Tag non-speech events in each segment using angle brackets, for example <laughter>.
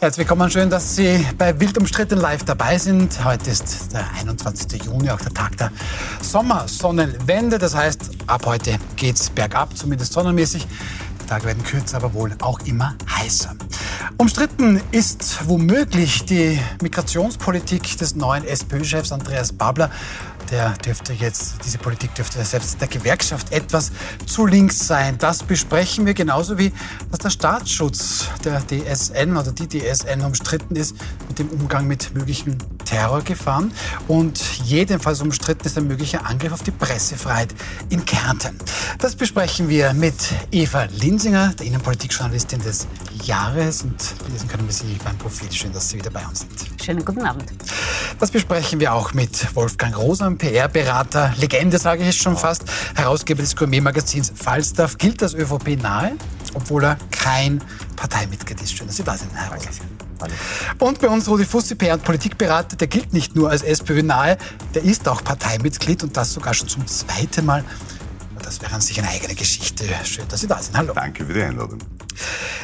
Herzlich willkommen, schön, dass Sie bei Wild umstritten live dabei sind. Heute ist der 21. Juni, auch der Tag der Sommersonnenwende. Das heißt, ab heute geht's bergab, zumindest sonnenmäßig. Die Tage werden kürzer, aber wohl auch immer heißer. Umstritten ist womöglich die Migrationspolitik des neuen SPÖ-Chefs Andreas Babler der dürfte jetzt, diese Politik dürfte selbst der Gewerkschaft etwas zu links sein. Das besprechen wir genauso wie, dass der Staatsschutz der DSN oder die DSN umstritten ist mit dem Umgang mit möglichen Terrorgefahren. Und jedenfalls umstritten ist ein möglicher Angriff auf die Pressefreiheit in Kärnten. Das besprechen wir mit Eva Linsinger, der Innenpolitikjournalistin des Jahres. Und lesen können wir Sie beim Profil. Schön, dass Sie wieder bei uns sind. Schönen guten Abend. Das besprechen wir auch mit Wolfgang Rosa, PR-Berater, Legende sage ich schon fast, Herausgeber des Gourmet-Magazins Falstaff, gilt als ÖVP nahe, obwohl er kein Parteimitglied ist. Schön, dass Sie da sind, Herr Rosa. Und bei uns Rudi Fussi, PR- und Politikberater, der gilt nicht nur als SPÖ nahe, der ist auch Parteimitglied und das sogar schon zum zweiten Mal. Das wäre an sich eine eigene Geschichte. Schön, dass Sie da sind. Hallo. Danke für die Einladung.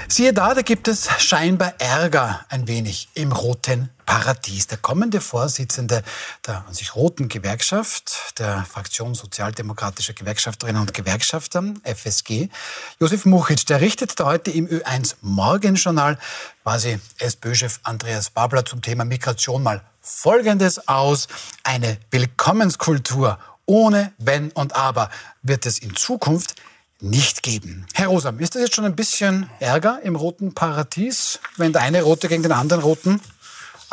Siehe da, da gibt es scheinbar Ärger ein wenig im roten Paradies. Der kommende Vorsitzende der an sich roten Gewerkschaft, der Fraktion Sozialdemokratischer Gewerkschafterinnen und Gewerkschafter, FSG, Josef Muchitsch, der richtet da heute im Ö1 Morgenjournal quasi SPÖ-Chef Andreas Babler zum Thema Migration mal Folgendes aus. Eine Willkommenskultur ohne Wenn und Aber wird es in Zukunft nicht geben. Herr Rosam, ist das jetzt schon ein bisschen Ärger im roten Paradies, wenn der eine Rote gegen den anderen Roten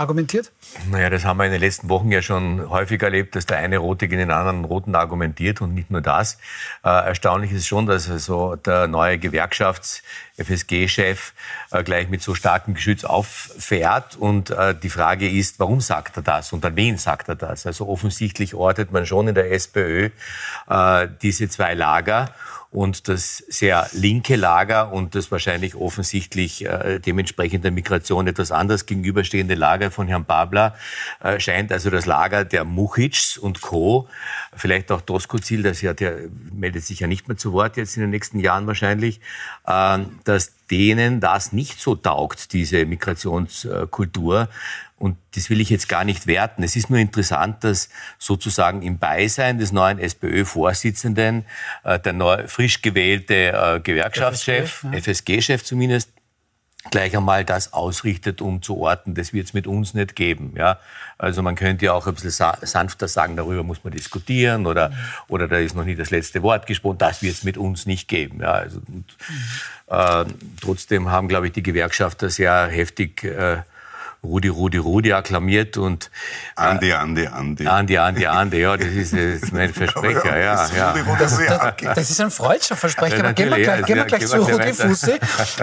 argumentiert? Naja, das haben wir in den letzten Wochen ja schon häufig erlebt, dass der eine Rote gegen den anderen Roten argumentiert und nicht nur das. Äh, erstaunlich ist schon, dass also der neue Gewerkschafts-FSG-Chef äh, gleich mit so starkem Geschütz auffährt. Und äh, die Frage ist, warum sagt er das und an wen sagt er das? Also offensichtlich ortet man schon in der SPÖ äh, diese zwei Lager und das sehr linke Lager und das wahrscheinlich offensichtlich äh, dementsprechend der Migration etwas anders gegenüberstehende Lager von Herrn Babler äh, scheint also das Lager der Muchitschs und Co., vielleicht auch Doskozil, das ja, der meldet sich ja nicht mehr zu Wort jetzt in den nächsten Jahren wahrscheinlich, äh, dass denen das nicht so taugt, diese Migrationskultur. Und das will ich jetzt gar nicht werten. Es ist nur interessant, dass sozusagen im Beisein des neuen SPÖ-Vorsitzenden äh, der neu, frisch gewählte äh, Gewerkschaftschef, FSG-Chef zumindest, gleich einmal das ausrichtet, um zu orten, das wird es mit uns nicht geben. Ja? Also man könnte ja auch ein bisschen sanfter sagen, darüber muss man diskutieren oder, mhm. oder da ist noch nie das letzte Wort gesprochen, das wird es mit uns nicht geben. Ja? Also, und, äh, trotzdem haben, glaube ich, die Gewerkschafter sehr heftig äh, Rudi, Rudi, Rudi akklamiert und äh, Andi, Andi, Andi. Andi, Andi, Andi, ja, das ist, das ist mein <laughs> Versprecher, ja. ja. Das, das, das, ist ein freudscher Versprecher, aber gehen wir gleich, gehen wir gleich zu Rudi Fussi.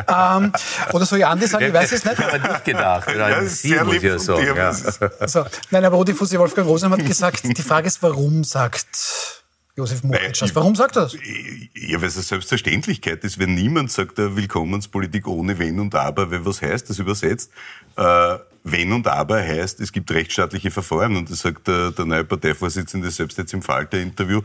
ähm, oder soll ich Andi sagen, ich weiß es nicht. Ich habe nicht gedacht, oder ja, Sie muss ja sagen. Ja. So, nein, aber Rudi Fussi, Wolfgang Rosam hat gesagt, die Frage ist, warum sagt Josef Moritz. Warum sagt er das? Ja, weil es eine Selbstverständlichkeit ist, wenn niemand sagt, Willkommenspolitik ohne Wenn und Aber, weil was heißt das übersetzt? Äh, wenn und aber heißt, es gibt rechtsstaatliche Verfahren und das sagt der, der neue Parteivorsitzende selbst jetzt im Falter-Interview.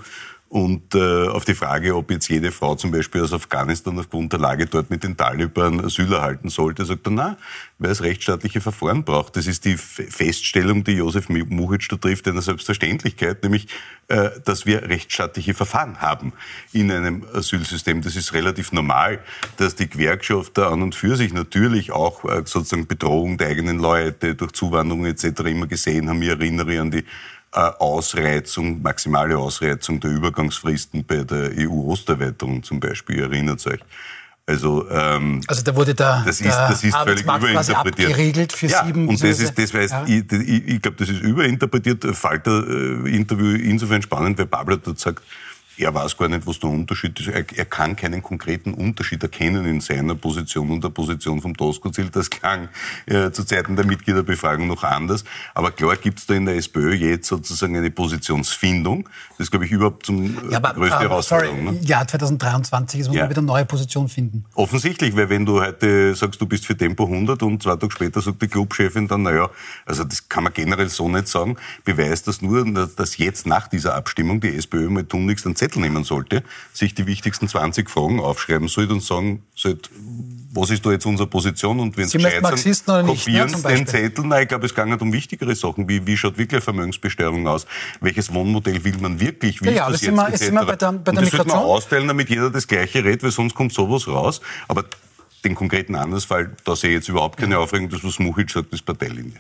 Und äh, auf die Frage, ob jetzt jede Frau zum Beispiel aus Afghanistan aufgrund der Lage dort mit den Taliban Asyl erhalten sollte, sagt er, na, weil es rechtsstaatliche Verfahren braucht. Das ist die Feststellung, die Josef Muchitsch da trifft, einer Selbstverständlichkeit, nämlich, äh, dass wir rechtsstaatliche Verfahren haben in einem Asylsystem. Das ist relativ normal, dass die Gewerkschafter an und für sich natürlich auch äh, sozusagen Bedrohung der eigenen Leute durch Zuwanderung etc. immer gesehen haben. Ich erinnere an die Ausreizung, maximale Ausreizung der Übergangsfristen bei der EU-Osterweiterung zum Beispiel, erinnert euch. Also, ähm, also da wurde da das ist, das ist völlig überinterpretiert. abgeriegelt für ja, sieben. Und das ist, das weiß, ja. ich, ich, ich glaube, das ist überinterpretiert. Falter-Interview äh, insofern spannend, weil Babler dort sagt, er weiß gar nicht, was der Unterschied ist. Er, er, kann keinen konkreten Unterschied erkennen in seiner Position und der Position vom Doskozil. Das klang äh, zu Zeiten der Mitgliederbefragung noch anders. Aber klar gibt es da in der SPÖ jetzt sozusagen eine Positionsfindung. Das ist, glaube ich, überhaupt zum ja, aber, größte uh, Herausforderung. Sorry, ne? Ja, 2023 ist, muss ja. man wieder eine neue Position finden. Offensichtlich, weil wenn du heute sagst, du bist für Tempo 100 und zwei Tage später sagt die Clubchefin dann, naja, also das kann man generell so nicht sagen, beweist das nur, dass jetzt nach dieser Abstimmung die SPÖ mal tunlichst einen Zettel nehmen sollte, sich die wichtigsten 20 Fragen aufschreiben sollte und sagen sollte, was ist da jetzt unsere Position und wenn Sie Marxisten oder nicht, kopieren ne, den Zettel. Nein, ich glaube, es geht um wichtigere Sachen, wie, wie schaut wirklich eine Vermögensbesteuerung aus? Welches Wohnmodell will man wirklich? Wie ja, ist ja, das jetzt? Sind wir, bei der, bei der und das sollte man austeilen, damit jeder das Gleiche redet, weil sonst kommt sowas raus. Aber den konkreten Andersfall, da sehe ich jetzt überhaupt keine Aufregung. Das, was Muchit sagt, ist Parteilinie.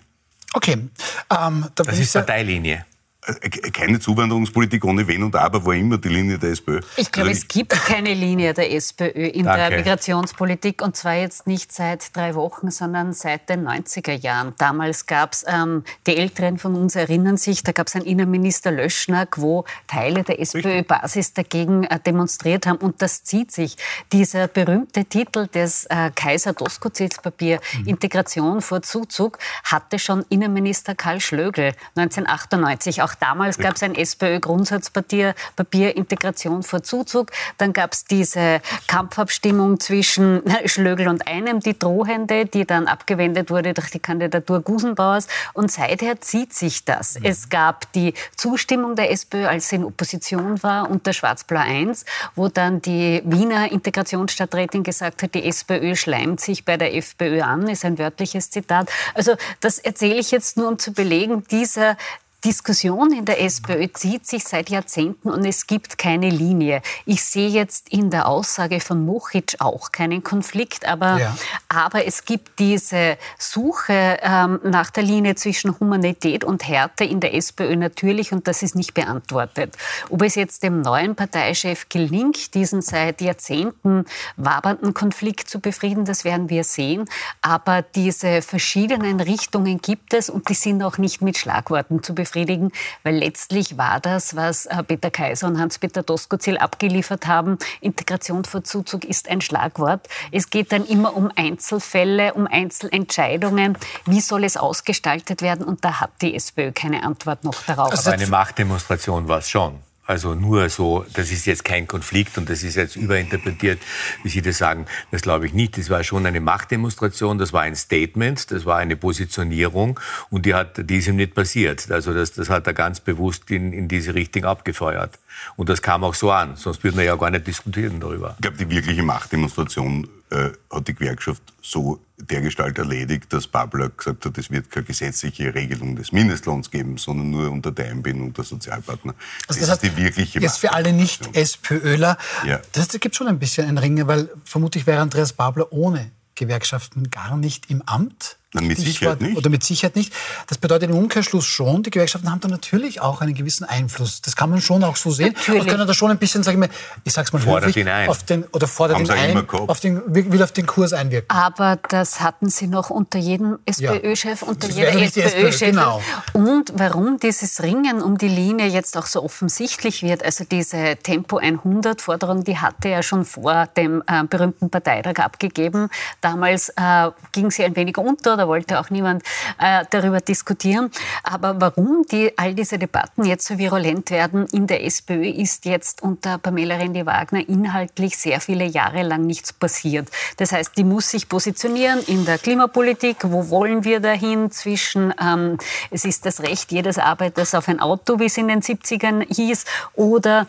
Okay. Ähm, da das ist Parteilinie. Äh, keine Zuwanderungspolitik ohne Wenn und Aber war immer die Linie der SPÖ. Ich glaube, also es gibt keine Linie der SPÖ in Danke. der Migrationspolitik und zwar jetzt nicht seit drei Wochen, sondern seit den 90er Jahren. Damals gab es, ähm, die Älteren von uns erinnern sich, da gab es einen Innenminister Löschnack, wo Teile der SPÖ-Basis dagegen äh, demonstriert haben und das zieht sich. Dieser berühmte Titel des äh, Kaiser Doskozils-Papier mhm. Integration vor Zuzug hatte schon Innenminister Karl Schlögl 1998 auch auch damals gab es ein SPÖ-Grundsatzpapier, Papier Integration vor Zuzug. Dann gab es diese Kampfabstimmung zwischen <laughs> Schlögl und einem, die Drohende, die dann abgewendet wurde durch die Kandidatur Gusenbauers. Und seither zieht sich das. Mhm. Es gab die Zustimmung der SPÖ, als sie in Opposition war, unter Schwarz-Blau 1, wo dann die Wiener Integrationsstadträtin gesagt hat, die SPÖ schleimt sich bei der FPÖ an, ist ein wörtliches Zitat. Also das erzähle ich jetzt nur, um zu belegen, dieser Diskussion in der SPÖ zieht sich seit Jahrzehnten und es gibt keine Linie. Ich sehe jetzt in der Aussage von Mochic auch keinen Konflikt, aber, ja. aber es gibt diese Suche ähm, nach der Linie zwischen Humanität und Härte in der SPÖ natürlich und das ist nicht beantwortet. Ob es jetzt dem neuen Parteichef gelingt, diesen seit Jahrzehnten wabernden Konflikt zu befrieden, das werden wir sehen. Aber diese verschiedenen Richtungen gibt es und die sind auch nicht mit Schlagworten zu befrieden befriedigen, weil letztlich war das, was äh, Peter Kaiser und Hans-Peter Doskozil abgeliefert haben. Integration vor Zuzug ist ein Schlagwort. Es geht dann immer um Einzelfälle, um Einzelentscheidungen. Wie soll es ausgestaltet werden? Und da hat die SPÖ keine Antwort noch darauf. Also eine Machtdemonstration war es schon. Also nur so, das ist jetzt kein Konflikt und das ist jetzt überinterpretiert, wie Sie das sagen. Das glaube ich nicht. Das war schon eine Machtdemonstration, das war ein Statement, das war eine Positionierung und die, hat, die ist ihm nicht passiert. Also das, das hat er ganz bewusst in, in diese Richtung abgefeuert. Und das kam auch so an, sonst würden wir ja gar nicht diskutieren darüber. Ich glaube, die wirkliche Machtdemonstration äh, hat die Gewerkschaft so dergestalt erledigt, dass Babler gesagt hat, es wird keine gesetzliche Regelung des Mindestlohns geben, sondern nur unter der Einbindung der Sozialpartner. Also das, das ist die wirkliche Jetzt für alle Nicht-SPÖler, ja. das gibt schon ein bisschen ein Ringe, weil vermutlich wäre Andreas Babler ohne Gewerkschaften gar nicht im Amt. Nein, mit Sicherheit nicht. Oder mit Sicherheit nicht. Das bedeutet im Umkehrschluss schon, die Gewerkschaften haben da natürlich auch einen gewissen Einfluss. Das kann man schon auch so sehen. Natürlich. Und können da schon ein bisschen, sag ich mal, ich sag's mal fordert höflich, ihn ein. auf den, oder fordert haben ihn ein, auf den, will auf den Kurs einwirken. Aber das hatten sie noch unter jedem SPÖ-Chef, ja. unter jeder SPÖ-Chef. Genau. Und warum dieses Ringen um die Linie jetzt auch so offensichtlich wird, also diese Tempo 100-Forderung, die hatte er schon vor dem äh, berühmten Parteitag abgegeben. Damals äh, ging sie ein wenig unter, da wollte auch niemand äh, darüber diskutieren. Aber warum die, all diese Debatten jetzt so virulent werden in der SPÖ, ist jetzt unter Pamela Rendi-Wagner inhaltlich sehr viele Jahre lang nichts passiert. Das heißt, die muss sich positionieren in der Klimapolitik. Wo wollen wir dahin zwischen, ähm, es ist das Recht jedes Arbeiters auf ein Auto, wie es in den 70ern hieß, oder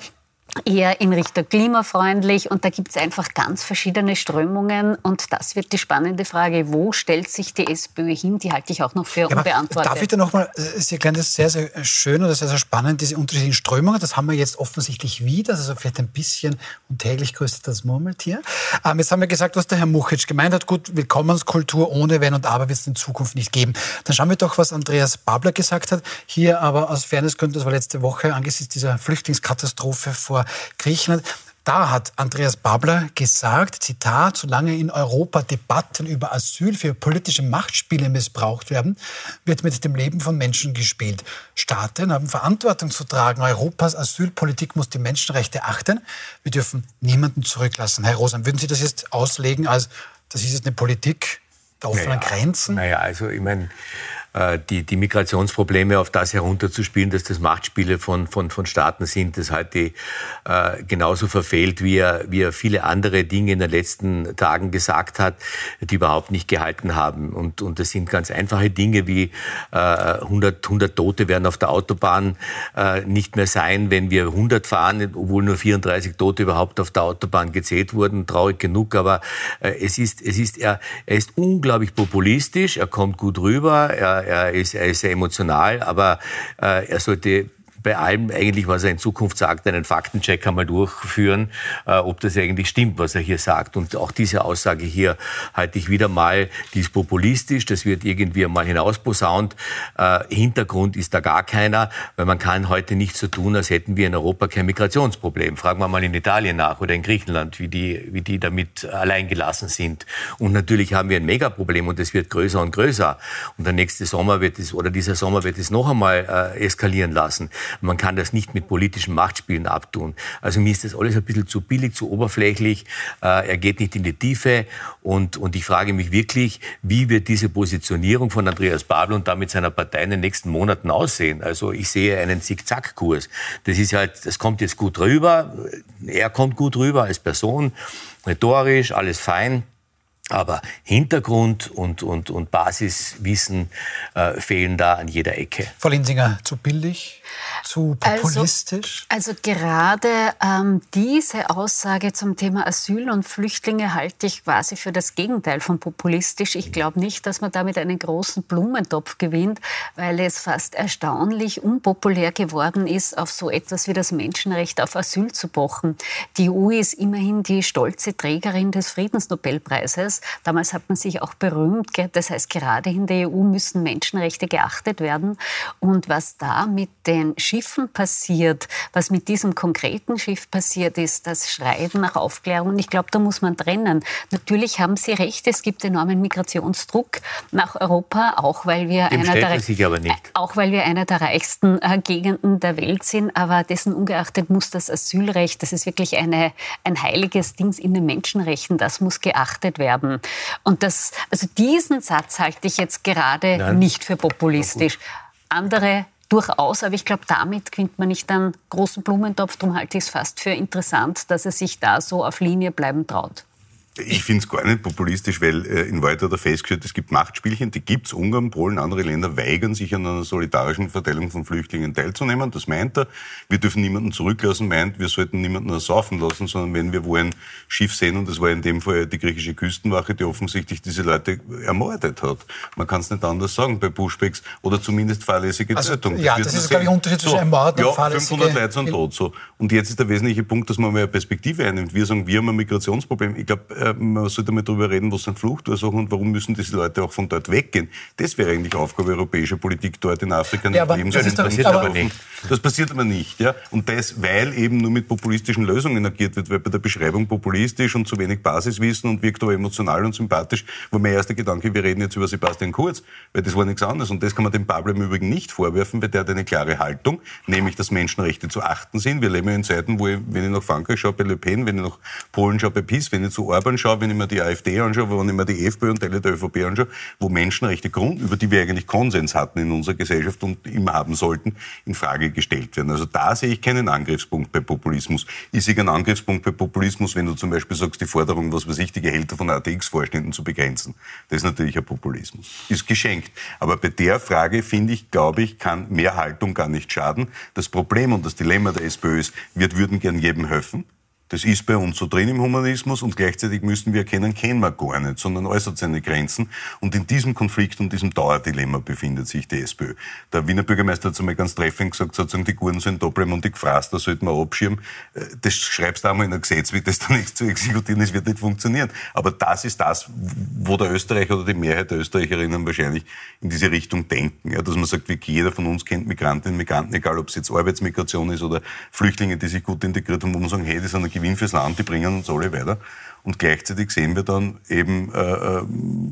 eher in Richtung klimafreundlich und da gibt es einfach ganz verschiedene Strömungen und das wird die spannende Frage, wo stellt sich die SPÖ hin? Die halte ich auch noch für ja, unbeantwortet. Darf ich da nochmal, äh, Sie erklären das sehr, sehr schön oder sehr, sehr spannend, diese unterschiedlichen Strömungen, das haben wir jetzt offensichtlich wieder, also vielleicht ein bisschen und täglich grüßt das Murmeltier. Ähm, jetzt haben wir gesagt, was der Herr Muchitsch gemeint hat, gut, Willkommenskultur ohne Wenn und Aber wird es in Zukunft nicht geben. Dann schauen wir doch, was Andreas Babler gesagt hat, hier aber aus Fairnessgründen, das war letzte Woche angesichts dieser Flüchtlingskatastrophe vor Griechenland. Da hat Andreas Babler gesagt, Zitat, solange in Europa Debatten über Asyl für politische Machtspiele missbraucht werden, wird mit dem Leben von Menschen gespielt. Staaten haben Verantwortung zu tragen. Europas Asylpolitik muss die Menschenrechte achten. Wir dürfen niemanden zurücklassen. Herr Rosan, würden Sie das jetzt auslegen als, das ist jetzt eine Politik der offenen naja, Grenzen? Naja, also ich meine, die, die Migrationsprobleme auf das herunterzuspielen, dass das Machtspiele von, von, von Staaten sind, das ich äh, genauso verfehlt, wie er, wie er viele andere Dinge in den letzten Tagen gesagt hat, die überhaupt nicht gehalten haben. Und, und das sind ganz einfache Dinge wie äh, 100, 100 Tote werden auf der Autobahn äh, nicht mehr sein, wenn wir 100 fahren, obwohl nur 34 Tote überhaupt auf der Autobahn gezählt wurden. Traurig genug, aber äh, es ist, es ist, er, er ist unglaublich populistisch, er kommt gut rüber, er, er, ist, er ist sehr emotional, aber äh, er sollte bei allem eigentlich, was er in Zukunft sagt, einen Faktencheck einmal durchführen, äh, ob das eigentlich stimmt, was er hier sagt. Und auch diese Aussage hier halte ich wieder mal, die ist populistisch, das wird irgendwie einmal hinausposaunt. Äh, Hintergrund ist da gar keiner, weil man kann heute nicht so tun, als hätten wir in Europa kein Migrationsproblem. Fragen wir mal in Italien nach oder in Griechenland, wie die, wie die damit alleingelassen sind. Und natürlich haben wir ein Megaproblem und es wird größer und größer. Und der nächste Sommer wird es, oder dieser Sommer wird es noch einmal äh, eskalieren lassen. Man kann das nicht mit politischen Machtspielen abtun. Also mir ist das alles ein bisschen zu billig, zu oberflächlich. Äh, er geht nicht in die Tiefe. Und, und ich frage mich wirklich, wie wird diese Positionierung von Andreas Babel und damit seiner Partei in den nächsten Monaten aussehen? Also ich sehe einen Zickzackkurs. Das ist halt, das kommt jetzt gut rüber. Er kommt gut rüber als Person. Rhetorisch, alles fein. Aber Hintergrund und, und, und Basiswissen äh, fehlen da an jeder Ecke. Frau Linsinger, zu billig? Zu also, populistisch? Also, also gerade ähm, diese Aussage zum Thema Asyl und Flüchtlinge halte ich quasi für das Gegenteil von populistisch. Ich glaube nicht, dass man damit einen großen Blumentopf gewinnt, weil es fast erstaunlich unpopulär geworden ist, auf so etwas wie das Menschenrecht auf Asyl zu pochen. Die EU ist immerhin die stolze Trägerin des Friedensnobelpreises. Damals hat man sich auch berühmt. Das heißt, gerade in der EU müssen Menschenrechte geachtet werden. Und was da mit den den Schiffen passiert, was mit diesem konkreten Schiff passiert ist, das Schreiben nach Aufklärung. Und ich glaube, da muss man trennen. Natürlich haben Sie recht, es gibt enormen Migrationsdruck nach Europa, auch weil wir, einer der, auch weil wir einer der reichsten äh, Gegenden der Welt sind. Aber dessen ungeachtet muss das Asylrecht, das ist wirklich eine, ein heiliges Ding in den Menschenrechten, das muss geachtet werden. Und das, also diesen Satz halte ich jetzt gerade Nein. nicht für populistisch. Andere durchaus, aber ich glaube, damit gewinnt man nicht einen großen Blumentopf. Darum halte ich es fast für interessant, dass er sich da so auf Linie bleiben traut. Ich finde es gar nicht populistisch, weil äh, in Wahrheit hat er festgestellt, es gibt Machtspielchen, die gibt's. Ungarn, Polen, andere Länder weigern sich an einer solidarischen Verteilung von Flüchtlingen teilzunehmen. Das meint er. Wir dürfen niemanden zurücklassen, meint, wir sollten niemanden ersaufen lassen, sondern wenn wir wo ein Schiff sehen, und das war in dem Fall die griechische Küstenwache, die offensichtlich diese Leute ermordet hat. Man kann es nicht anders sagen bei Pushbacks oder zumindest fahrlässige also, Tötung. Ja, das, ist, glaube ich, ein Unterschied zwischen so, Ermorden ja, und fahrlässige... 500 Leute sind tot. So. Und jetzt ist der wesentliche Punkt, dass man mal eine Perspektive einnimmt. Wir sagen, wir haben ein Migrationsproblem. Ich glaube, äh, man sollte mal darüber reden, was sind Fluchtursachen und warum müssen diese Leute auch von dort weggehen. Das wäre eigentlich Aufgabe europäischer Politik, dort in Afrika nicht ja, leben zu können. Das passiert aber nicht. Das passiert aber nicht. Ja? Und das, weil eben nur mit populistischen Lösungen agiert wird, weil bei der Beschreibung populistisch und zu wenig Basiswissen und wirkt aber emotional und sympathisch, war mein erster Gedanke, wir reden jetzt über Sebastian Kurz, weil das war nichts anderes. Und das kann man dem Pablo im Übrigen nicht vorwerfen, weil der hat eine klare Haltung, nämlich, dass Menschenrechte zu achten sind. Wir leben ja in Zeiten, wo ich, wenn ich nach Frankreich schaue, bei Le Pen, wenn ich nach Polen schaue, bei PiS, wenn ich zu Orban schaue, wenn ich mir die AfD anschaue, wenn ich mir die FPÖ und Teile der ÖVP anschaue, wo Menschenrechte über die wir eigentlich Konsens hatten in unserer Gesellschaft und immer haben sollten, in Frage gestellt werden. Also da sehe ich keinen Angriffspunkt bei Populismus. Ich sehe Angriffspunkt bei Populismus, wenn du zum Beispiel sagst, die Forderung, was weiß ich, die Gehälter von ATX-Vorständen zu begrenzen. Das ist natürlich ein Populismus. Ist geschenkt. Aber bei der Frage, finde ich, glaube ich, kann mehr Haltung gar nicht schaden. Das Problem und das Dilemma der SPÖ ist, wir würden gern jedem helfen. Das ist bei uns so drin im Humanismus und gleichzeitig müssen wir erkennen, kennen wir gar nicht, sondern hat seine Grenzen. Und in diesem Konflikt und diesem Dauerdilemma befindet sich die SPÖ. Der Wiener Bürgermeister hat einmal ganz treffend gesagt, sozusagen, die Gurden sind bleiben und die Gefraß, da sollten wir abschirmen. Äh, das schreibst du einmal in ein Gesetz, wie das dann <laughs> nicht zu exekutieren ist, wird nicht funktionieren. Aber das ist das, wo der Österreicher oder die Mehrheit der Österreicherinnen wahrscheinlich in diese Richtung denken. Ja, dass man sagt, wie jeder von uns kennt Migrantinnen und Migranten, egal ob es jetzt Arbeitsmigration ist oder Flüchtlinge, die sich gut integriert haben, wo man sagen, hey, das sind Gewinn fürs Land, die bringen uns alle weiter. Und gleichzeitig sehen wir dann eben äh, äh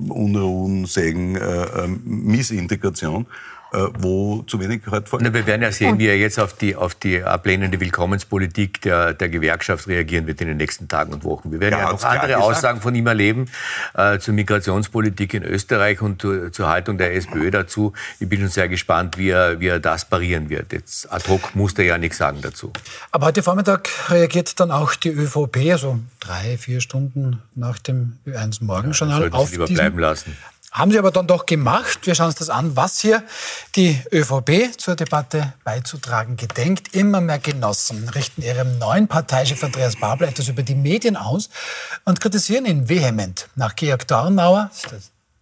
Unruhen, Sägen, äh, äh, Missintegration. Äh, wo zu wenig halt vor. wir werden ja sehen, wie er jetzt auf die, auf die ablehnende Willkommenspolitik der, der Gewerkschaft reagieren wird in den nächsten Tagen und Wochen. Wir werden ja, ja noch andere Aussagen von ihm erleben äh, zur Migrationspolitik in Österreich und zur, zur, Haltung der SPÖ dazu. Ich bin schon sehr gespannt, wie er, wie er das parieren wird. Jetzt ad hoc muss er ja nichts sagen dazu. Aber heute Vormittag reagiert dann auch die ÖVP, also drei, vier Stunden nach dem Ö1 Morgenjournal, ja, auf lieber diesen, bleiben lassen. Haben Sie aber dann doch gemacht. Wir schauen uns das an, was hier die ÖVP zur Debatte beizutragen gedenkt. Immer mehr Genossen richten ihrem neuen Parteichef Andreas Babler etwas über die Medien aus und kritisieren ihn vehement. Nach Georg Dornauer,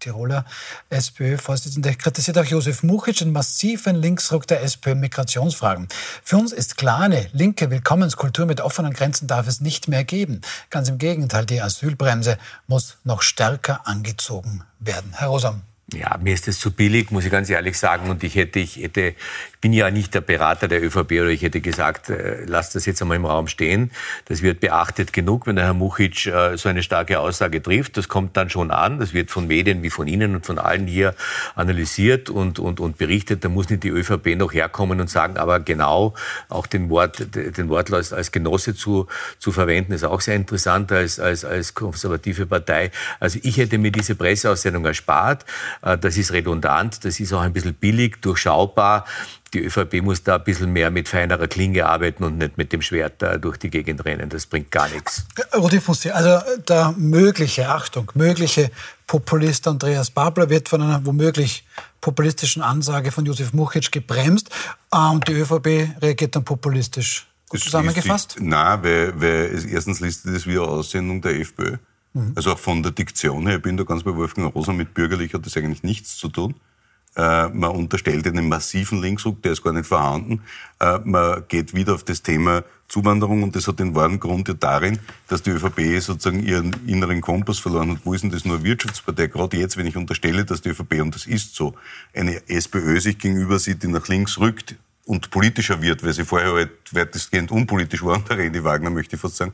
Tiroler SPÖ-Vorsitzende, kritisiert auch Josef Muchic den massiven Linksruck der SPÖ-Migrationsfragen. Für uns ist klar, eine linke Willkommenskultur mit offenen Grenzen darf es nicht mehr geben. Ganz im Gegenteil, die Asylbremse muss noch stärker angezogen werden. Herr Rosam. Ja, mir ist das zu billig, muss ich ganz ehrlich sagen. Und ich hätte, ich hätte, bin ja nicht der Berater der ÖVP oder ich hätte gesagt, äh, lasst das jetzt einmal im Raum stehen. Das wird beachtet genug, wenn der Herr Muchic äh, so eine starke Aussage trifft. Das kommt dann schon an. Das wird von Medien wie von Ihnen und von allen hier analysiert und, und, und berichtet. Da muss nicht die ÖVP noch herkommen und sagen, aber genau auch den Wort, den Wortlaut als Genosse zu, zu verwenden, ist auch sehr interessant als, als, als konservative Partei. Also ich hätte mir diese Presseaussendung erspart. Äh, das ist redundant, das ist auch ein bisschen billig, durchschaubar. Die ÖVP muss da ein bisschen mehr mit feinerer Klinge arbeiten und nicht mit dem Schwert da durch die Gegend rennen. Das bringt gar nichts. Rudi Fussi, also der mögliche, Achtung, mögliche Populist Andreas Babler wird von einer womöglich populistischen Ansage von Josef Muchic gebremst äh, und die ÖVP reagiert dann populistisch. Gut zusammengefasst? Nein, weil, weil erstens listet es wie eine Aussendung der FPÖ. Mhm. Also auch von der Diktion her, ich bin da ganz bei Wolfgang Rosa, mit bürgerlich hat das eigentlich nichts zu tun. Äh, man unterstellt einen massiven Linksruck, der ist gar nicht vorhanden. Äh, man geht wieder auf das Thema Zuwanderung und das hat den wahren Grund ja darin, dass die ÖVP sozusagen ihren inneren Kompass verloren hat. Wo ist denn das nur Wirtschaftspartei? Gerade jetzt, wenn ich unterstelle, dass die ÖVP, und das ist so, eine SPÖ sich gegenüber sieht, die nach links rückt und politischer wird, weil sie vorher halt weitestgehend unpolitisch war, <laughs> der René Wagner möchte ich fast sagen,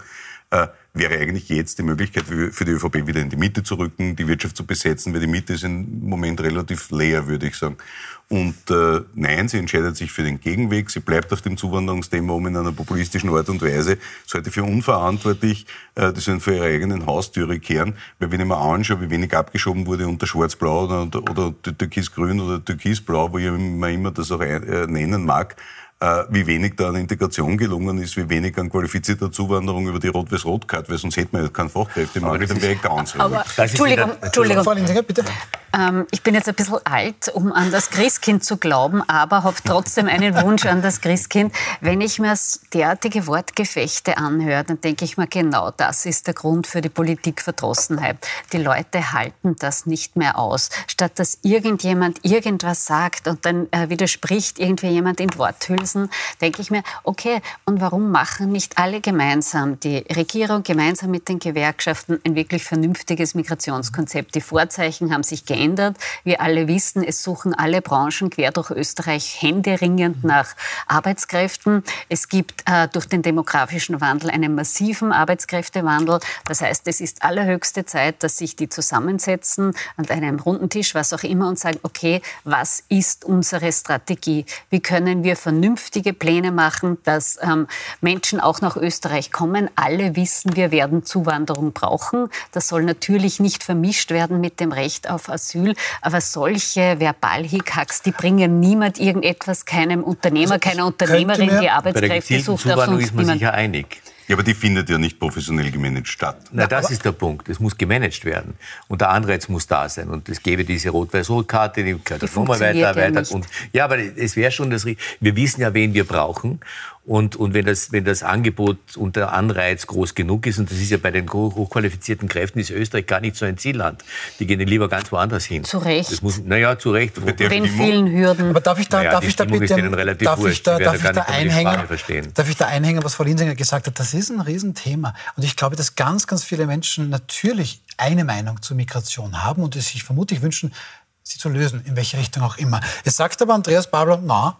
äh, wäre eigentlich jetzt die Möglichkeit für die ÖVP wieder in die Mitte zu rücken, die Wirtschaft zu besetzen, weil die Mitte ist im Moment relativ leer, würde ich sagen. Und äh, nein, sie entscheidet sich für den Gegenweg. Sie bleibt auf dem Zuwanderungsthema um in einer populistischen Art und Weise. Das halte ich für unverantwortlich. Äh, die sollen vor ihrer eigenen Haustüre kehren. Weil wenn ich mir anschaue, wie wenig abgeschoben wurde unter Schwarz-Blau oder, oder Türkis-Grün oder Türkis-Blau, wo ich man immer das auch äh, nennen mag, wie wenig da an Integration gelungen ist, wie wenig an qualifizierter Zuwanderung über die Rot-Weiß-Rot-Card, weil sonst hätten wir ja keinen Fachkräftemangel, dann wäre ich ganz aber, Entschuldigung, Entschuldigung. bitte. Ähm, ich bin jetzt ein bisschen alt, um an das Christkind zu glauben, aber habe trotzdem einen Wunsch an das Christkind. Wenn ich mir derartige Wortgefechte anhöre, dann denke ich mir, genau das ist der Grund für die Politikverdrossenheit. Die Leute halten das nicht mehr aus. Statt dass irgendjemand irgendwas sagt und dann äh, widerspricht irgendwie jemand in Worthülsen, denke ich mir, okay, und warum machen nicht alle gemeinsam, die Regierung gemeinsam mit den Gewerkschaften, ein wirklich vernünftiges Migrationskonzept? Die Vorzeichen haben sich geändert. Wir alle wissen, es suchen alle Branchen quer durch Österreich händeringend nach Arbeitskräften. Es gibt äh, durch den demografischen Wandel einen massiven Arbeitskräftewandel. Das heißt, es ist allerhöchste Zeit, dass sich die zusammensetzen an einem runden Tisch, was auch immer, und sagen, okay, was ist unsere Strategie? Wie können wir vernünftige Pläne machen, dass ähm, Menschen auch nach Österreich kommen? Alle wissen, wir werden Zuwanderung brauchen. Das soll natürlich nicht vermischt werden mit dem Recht auf Asyl. Aber solche Verbalhickhacks, die bringen niemand irgendetwas, keinem Unternehmer, also keiner Unternehmerin, die Arbeitskräfte sucht. Auf sonst ist man sich ja einig. Ja, aber die findet ja nicht professionell gemanagt statt. Na, das ist der Punkt. Es muss gemanagt werden. Und der Anreiz muss da sein. Und es gäbe diese Rot-Weiß-Rot-Karte, die gehört nochmal weiter, ja weiter. Und, ja, aber es wäre schon das, wir wissen ja, wen wir brauchen. Und, und wenn, das, wenn das Angebot und der Anreiz groß genug ist, und das ist ja bei den hochqualifizierten Kräften, ist Österreich gar nicht so ein Zielland. Die gehen lieber ganz woanders hin. Zu Recht. Das muss, naja, zu Recht. Den vielen Hürden. Aber darf ich da, naja, darf ich da bitte, darf ich da, darf ich da einhängen, darf ich da einhängen, was Frau Linsinger gesagt hat? Das ist ein Riesenthema. Und ich glaube, dass ganz, ganz viele Menschen natürlich eine Meinung zur Migration haben und es sich vermutlich wünschen, sie zu lösen, in welche Richtung auch immer. Es sagt aber Andreas Babler, na,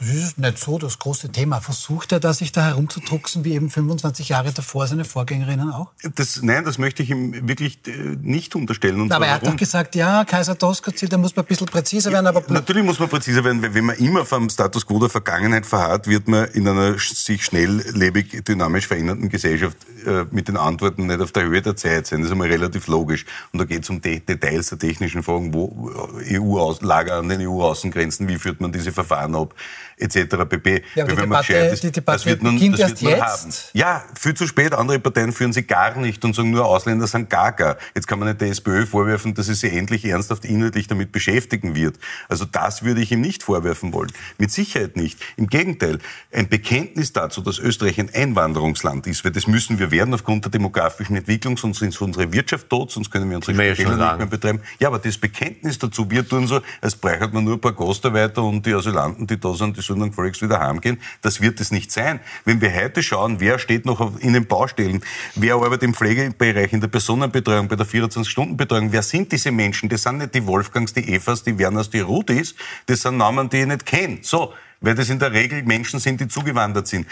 Das ist nicht so das große Thema. Versucht er da, sich da herumzudrucksen, wie eben 25 Jahre davor seine Vorgängerinnen auch? Das, nein, das möchte ich ihm wirklich äh, nicht unterstellen. Und aber er hat doch gesagt, ja, Kaiser Doskozil, da muss man ein bisschen präziser werden. Aber Natürlich muss man präziser werden, weil wenn man immer vom Status quo der Vergangenheit verharrt, wird man in einer sich schnelllebig, dynamisch verändernden Gesellschaft äh, mit den Antworten nicht auf der Höhe der Zeit sein. Das ist einmal relativ logisch. Und da geht es um De Details der technischen Fragen, wo EU-Lager an den EU-Außengrenzen, wie führt man diese Verfahren ab? Etc. pp. Ja, aber die Debatte, ist, die Debatte das wird nun, beginnt das erst wird jetzt. Haben. Ja, viel zu spät. Andere Parteien führen sie gar nicht und sagen nur, Ausländer sind gaga. Jetzt kann man nicht der SPÖ vorwerfen, dass sie sich endlich ernsthaft inhaltlich damit beschäftigen wird. Also das würde ich ihm nicht vorwerfen wollen. Mit Sicherheit nicht. Im Gegenteil, ein Bekenntnis dazu, dass Österreich ein Einwanderungsland ist, weil das müssen wir werden aufgrund der demografischen Entwicklung, sonst ist unsere Wirtschaft tot, sonst können wir unsere Spitäler nicht mehr betreiben. Ja, aber das Bekenntnis dazu, wir tun so, als breichert man nur ein paar Gastarbeiter und die Asylanten, die da sind, die dann gefälligst wieder heimgehen. Das wird es nicht sein. Wenn wir heute schauen, wer steht noch in den Baustellen, wer arbeitet im Pflegebereich, in der Personenbetreuung, bei der 24-Stunden-Betreuung, wer sind diese Menschen? Das sind nicht die Wolfgangs, die Evas, die Werners, die Rudis, das sind Namen, die ich nicht kenne. So, weil das in der Regel Menschen sind, die zugewandert sind.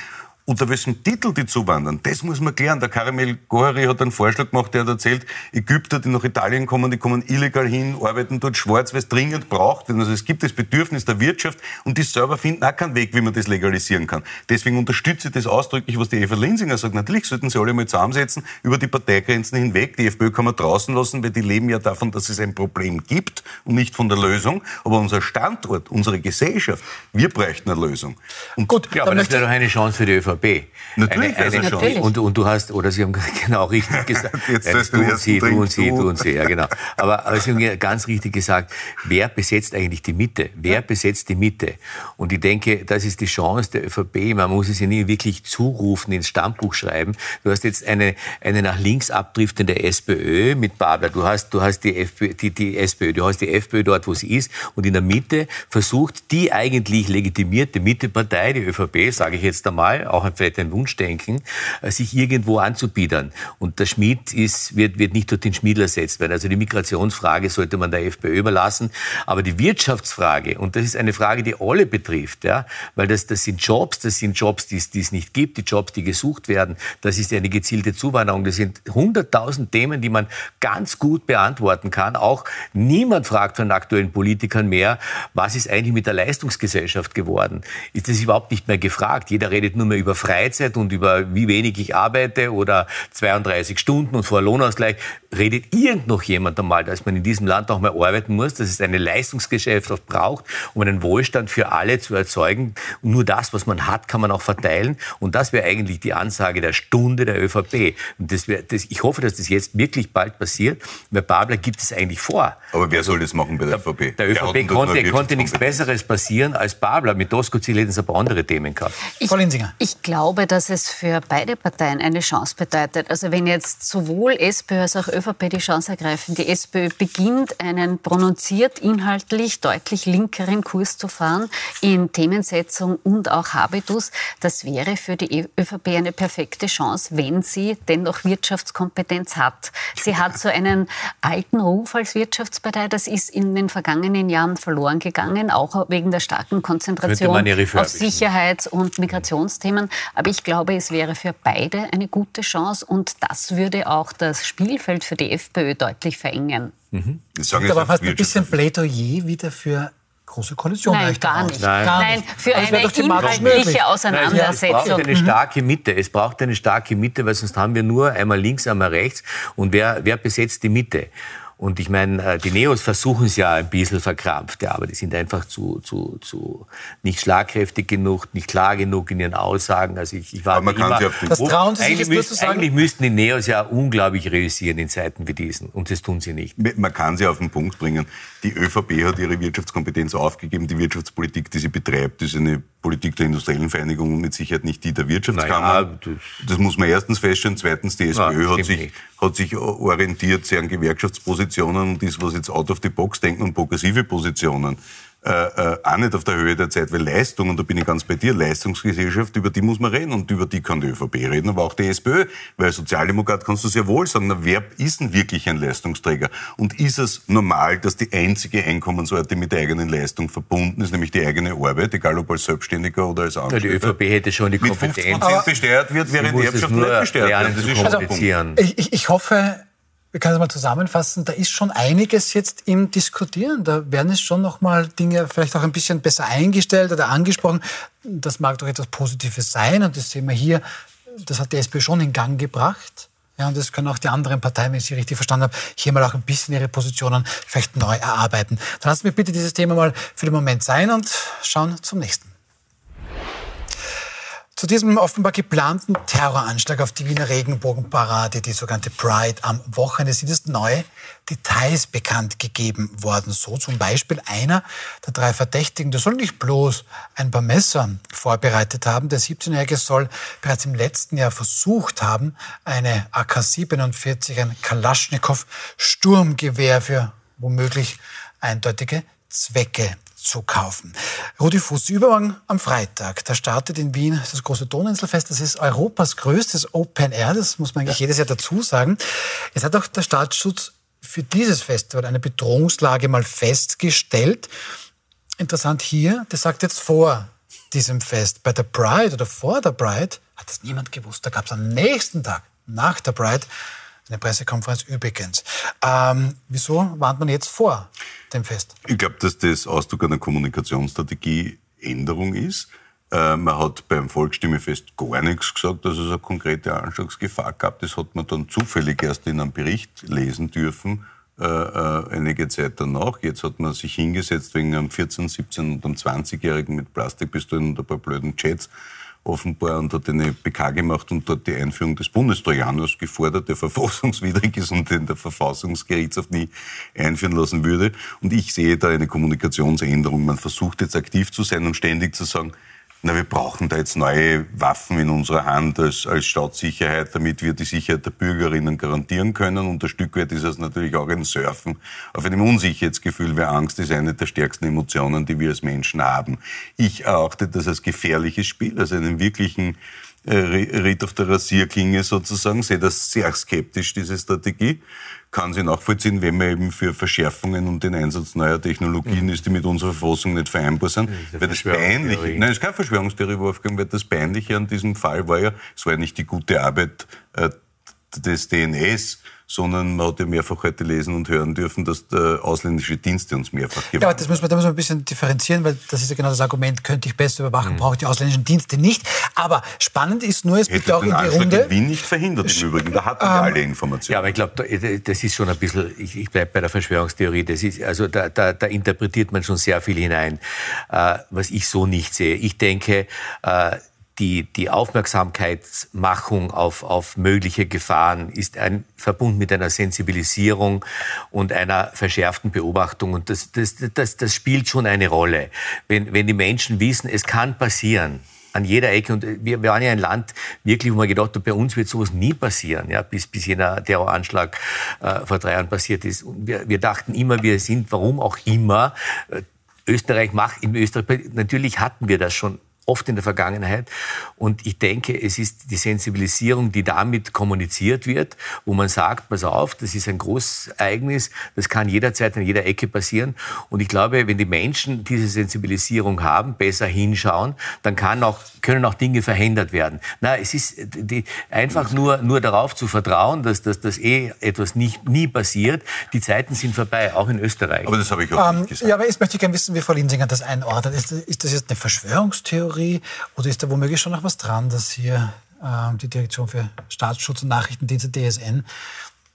Unter welchem Titel die zuwandern, das muss man klären. Der Karamel Gohari hat einen Vorschlag gemacht, der hat erzählt, Ägypter, die nach Italien kommen, die kommen illegal hin, arbeiten dort schwarz, weil es dringend braucht. Also es gibt das Bedürfnis der Wirtschaft und die selber finden auch keinen Weg, wie man das legalisieren kann. Deswegen unterstütze ich das ausdrücklich, was die Eva Linsinger sagt. Natürlich sollten sie alle mal zusammensetzen, über die Parteigrenzen hinweg. Die FPÖ kann man draußen lassen, weil die leben ja davon, dass es ein Problem gibt und nicht von der Lösung. Aber unser Standort, unsere Gesellschaft, wir bräuchten eine Lösung. Und Gut, ja, aber das wäre doch eine Chance für die ÖVP. ÖVP. Natürlich, eine, eine, natürlich. Und, und, du hast, oder Sie haben <laughs> genau richtig <laughs> gesagt, Jetzt äh, du und sie, du und sie, du und sie, ja genau. Aber, aber Sie haben ganz richtig gesagt, wer besetzt eigentlich die Mitte? Wer besetzt die Mitte? Und ich denke, das ist die Chance der ÖVP. Man muss es ja nie wirklich zurufen, ins Stammbuch schreiben. Du hast jetzt eine, eine nach links abdriftende SPÖ mit Babler. Du hast, du hast die, FPÖ, die, die SPÖ, du hast die FPÖ dort, wo sie ist. Und in der Mitte versucht die eigentlich legitimierte Mittepartei, die ÖVP, sage ich jetzt einmal, auch vielleicht ein Wunschdenken, äh, sich irgendwo anzubiedern. Und der Schmied ist, wird, wird nicht durch den Schmied ersetzt werden. Also die Migrationsfrage sollte man der FPÖ überlassen. Aber die Wirtschaftsfrage, und das ist eine Frage, die alle betrifft, ja, weil das, das sind Jobs, das sind Jobs, die, die es nicht gibt, die Jobs, die gesucht werden. Das ist eine gezielte Zuwanderung. Das sind hunderttausend Themen, die man ganz gut beantworten kann. Auch niemand fragt von aktuellen Politikern mehr, was ist eigentlich mit der Leistungsgesellschaft geworden? Ist das überhaupt nicht mehr gefragt? Jeder redet nur mehr über Freizeit und über wie wenig ich arbeite oder 32 Stunden und vor Lohnausgleich, redet irgend noch jemand einmal, dass man in diesem Land auch mal arbeiten muss, dass es eine Leistungsgesellschaft braucht, um einen Wohlstand für alle zu erzeugen. Und nur das, was man hat, kann man auch verteilen. Und das wäre eigentlich die Ansage der Stunde der ÖVP. Und das wär, das, ich hoffe, dass das jetzt wirklich bald passiert, weil Babler gibt es eigentlich vor. Aber wer soll das machen bei der ÖVP? Der, ÖVP konnte, konnte nichts Besseres passieren als Babler. Mit Doskozil hätten sie aber andere Themen gehabt. Ich, ich glaube, dass es für beide Parteien eine Chance bedeutet. Also wenn jetzt sowohl SPÖ als auch ÖVP die Chance ergreifen, die SPÖ beginnt einen prononziert inhaltlich deutlich linkeren Kurs zu fahren in Themensetzung und auch Habitus, das wäre für die ÖVP eine perfekte Chance, wenn sie dennoch Wirtschaftskompetenz hat. Sie hat so einen alten Ruf als Wirtschaftspartei, das ist in den vergangenen Jahren verloren gegangen, auch wegen der starken Konzentration auf Sicherheits- und Migrationsthemen. Aber ich glaube, es wäre für beide eine gute Chance und das würde auch das Spielfeld für die FPÖ deutlich verengen. Mhm. Das aber fast ein bisschen Plädoyer wieder für große Koalition. Nein, gar nicht. Nein. Nein. für eine inhaltliche Auseinandersetzung. Es braucht eine starke Mitte. Es braucht eine starke Mitte, weil sonst haben wir nur einmal links, einmal rechts. Und wer, wer besetzt die Mitte? Und ich meine, äh, die Neos versuchen es ja ein bisschen verkrampft, ja, aber die sind einfach zu, zu, zu nicht schlagkräftig genug, nicht klar genug in ihren Aussagen. Also ich, ich war aber man immer, kann das trauen Sie sich eigentlich, müsst, eigentlich müssten die Neos ja unglaublich realisieren in Zeiten wie diesen. Und das tun sie nicht. Man kann sie auf den Punkt bringen. Die ÖVP hat ihre Wirtschaftskompetenz aufgegeben. Die Wirtschaftspolitik, die sie betreibt, ist eine Politik der industriellen Vereinigung und mit Sicherheit nicht die der Wirtschaftskammer. Naja, das, das, muss man erstens feststellen. Zweitens, die SPÖ ja, hat, sich, hat sich orientiert sehr an Gewerkschaftspositionen und ist, was jetzt out of the box denken und progressive Positionen. Äh, äh, auch nicht auf der Höhe der Zeit, weil Leistung, und da bin ich ganz bei dir, Leistungsgesellschaft, über die muss man reden und über die kann die ÖVP reden, aber auch die SPÖ, weil Sozialdemokrat kannst du sehr wohl sagen, na, wer ist denn wirklich ein Leistungsträger? Und ist es normal, dass die einzige Einkommenssorte mit der eigenen Leistung verbunden ist, nämlich die eigene Arbeit, egal ob als Selbstständiger oder als Angestellter? Ja, die ÖVP hätte schon die Kompetenz. Mit 50 besteuert wird, während die Erbschaft nicht besteuert wird. Das ist schon also, ich, ich hoffe, wir können es mal zusammenfassen, da ist schon einiges jetzt im Diskutieren. Da werden es schon noch mal Dinge vielleicht auch ein bisschen besser eingestellt oder angesprochen. Das mag doch etwas Positives sein und das sehen wir hier. Das hat die SP schon in Gang gebracht. Ja, und das können auch die anderen Parteien, wenn ich sie richtig verstanden habe, hier mal auch ein bisschen ihre Positionen vielleicht neu erarbeiten. Dann lassen wir bitte dieses Thema mal für den Moment sein und schauen zum nächsten. Zu diesem offenbar geplanten Terroranschlag auf die Wiener Regenbogenparade, die sogenannte Pride am Wochenende, sind es neue Details bekannt gegeben worden. So zum Beispiel einer der drei Verdächtigen, der soll nicht bloß ein paar Messer vorbereitet haben. Der 17-Jährige soll bereits im letzten Jahr versucht haben, eine AK-47, ein Kalaschnikow Sturmgewehr für womöglich eindeutige Zwecke zu kaufen. Rudi Fuß, übermorgen am Freitag, da startet in Wien das große Donauinselfest. Das ist Europas größtes Open Air, das muss man eigentlich jedes Jahr dazu sagen. Jetzt hat auch der Staatsschutz für dieses Festival eine Bedrohungslage mal festgestellt. Interessant hier, das sagt jetzt vor diesem Fest. Bei der Pride oder vor der Pride hat das niemand gewusst. Da gab es am nächsten Tag, nach der Pride, eine Pressekonferenz übrigens. Ähm, wieso warnt man jetzt vor dem Fest? Ich glaube, dass das Ausdruck einer Kommunikationsstrategieänderung ist. Äh, man hat beim Volksstimmefest gar nichts gesagt, dass es eine konkrete Anschlagsgefahr gab. Das hat man dann zufällig erst in einem Bericht lesen dürfen, äh, äh, einige Zeit danach. Jetzt hat man sich hingesetzt wegen einem 14-, 17- und einem 20-Jährigen mit Plastikpistolen und ein paar blöden Chats offenbar und hat eine PK gemacht und dort die Einführung des Bundestrojaners gefordert, der verfassungswidrig ist und den der Verfassungsgerichtshof nie einführen lassen würde. Und ich sehe da eine Kommunikationsänderung. Man versucht jetzt aktiv zu sein und ständig zu sagen, na, wir brauchen da jetzt neue Waffen in unserer Hand als, als Staatssicherheit, damit wir die Sicherheit der Bürgerinnen garantieren können. Und ein Stück weit ist es natürlich auch ein Surfen auf einem Unsicherheitsgefühl, weil Angst ist eine der stärksten Emotionen, die wir als Menschen haben. Ich erachte das als gefährliches Spiel, als einen wirklichen Ritt auf der Rasierklinge sozusagen, sehe das sehr skeptisch, diese Strategie kann sie nachvollziehen, wenn man eben für Verschärfungen und den Einsatz neuer Technologien mhm. ist, die mit unserer Verfassung nicht vereinbar sind. Das weil das Peinliche, nein, es ist keine Verschwörungstheorie, Wolfgang, weil das Peinliche an diesem Fall war ja, es war ja nicht die gute Arbeit äh, des DNS, sondern man hat ja mehrfach heute lesen und hören dürfen, dass der ausländische Dienste uns mehrfach gewarnt Ja, das muss man, da muss man ein bisschen differenzieren, weil das ist ja genau das Argument, könnte ich besser überwachen, mhm. brauche ich die ausländischen Dienste nicht. Aber spannend ist nur, es gibt auch in die Runde... in Wien nicht verhindert im Übrigen, da hatten wir ähm, alle Informationen. Ja, aber ich glaube, das ist schon ein bisschen, ich, ich bleibe bei der Verschwörungstheorie, das ist, also da, da, da interpretiert man schon sehr viel hinein, äh, was ich so nicht sehe. Ich denke, äh, die, die Aufmerksamkeitsmachung auf, auf mögliche Gefahren ist ein Verbund mit einer Sensibilisierung und einer verschärften Beobachtung. Und das, das, das, das spielt schon eine Rolle. Wenn, wenn die Menschen wissen, es kann passieren, an jeder Ecke. Und wir, waren ja ein Land, wirklich, wo man gedacht hat, bei uns wird sowas nie passieren, ja, bis, bis jener Terroranschlag äh, vor drei Jahren passiert ist. Und wir, wir dachten immer, wir sind, warum auch immer, äh, Österreich macht, in Österreich, natürlich hatten wir das schon oft in der Vergangenheit. Und ich denke, es ist die Sensibilisierung, die damit kommuniziert wird, wo man sagt, pass auf, das ist ein großes Ereignis, das kann jederzeit an jeder Ecke passieren. Und ich glaube, wenn die Menschen diese Sensibilisierung haben, besser hinschauen, dann kann auch, können auch Dinge verhindert werden. Na, es ist die, einfach nur, nur darauf zu vertrauen, dass, dass das eh etwas nicht, nie passiert. Die Zeiten sind vorbei, auch in Österreich. Aber das habe ich auch ähm, nicht gesagt. Ja, aber jetzt möchte ich gerne wissen, wie Frau Linsinger das einordnet. Ist, ist das jetzt eine Verschwörungstheorie? Theorie oder ist da womöglich schon noch was dran, dass hier äh, die Direktion für Staatsschutz und Nachrichtendienste DSN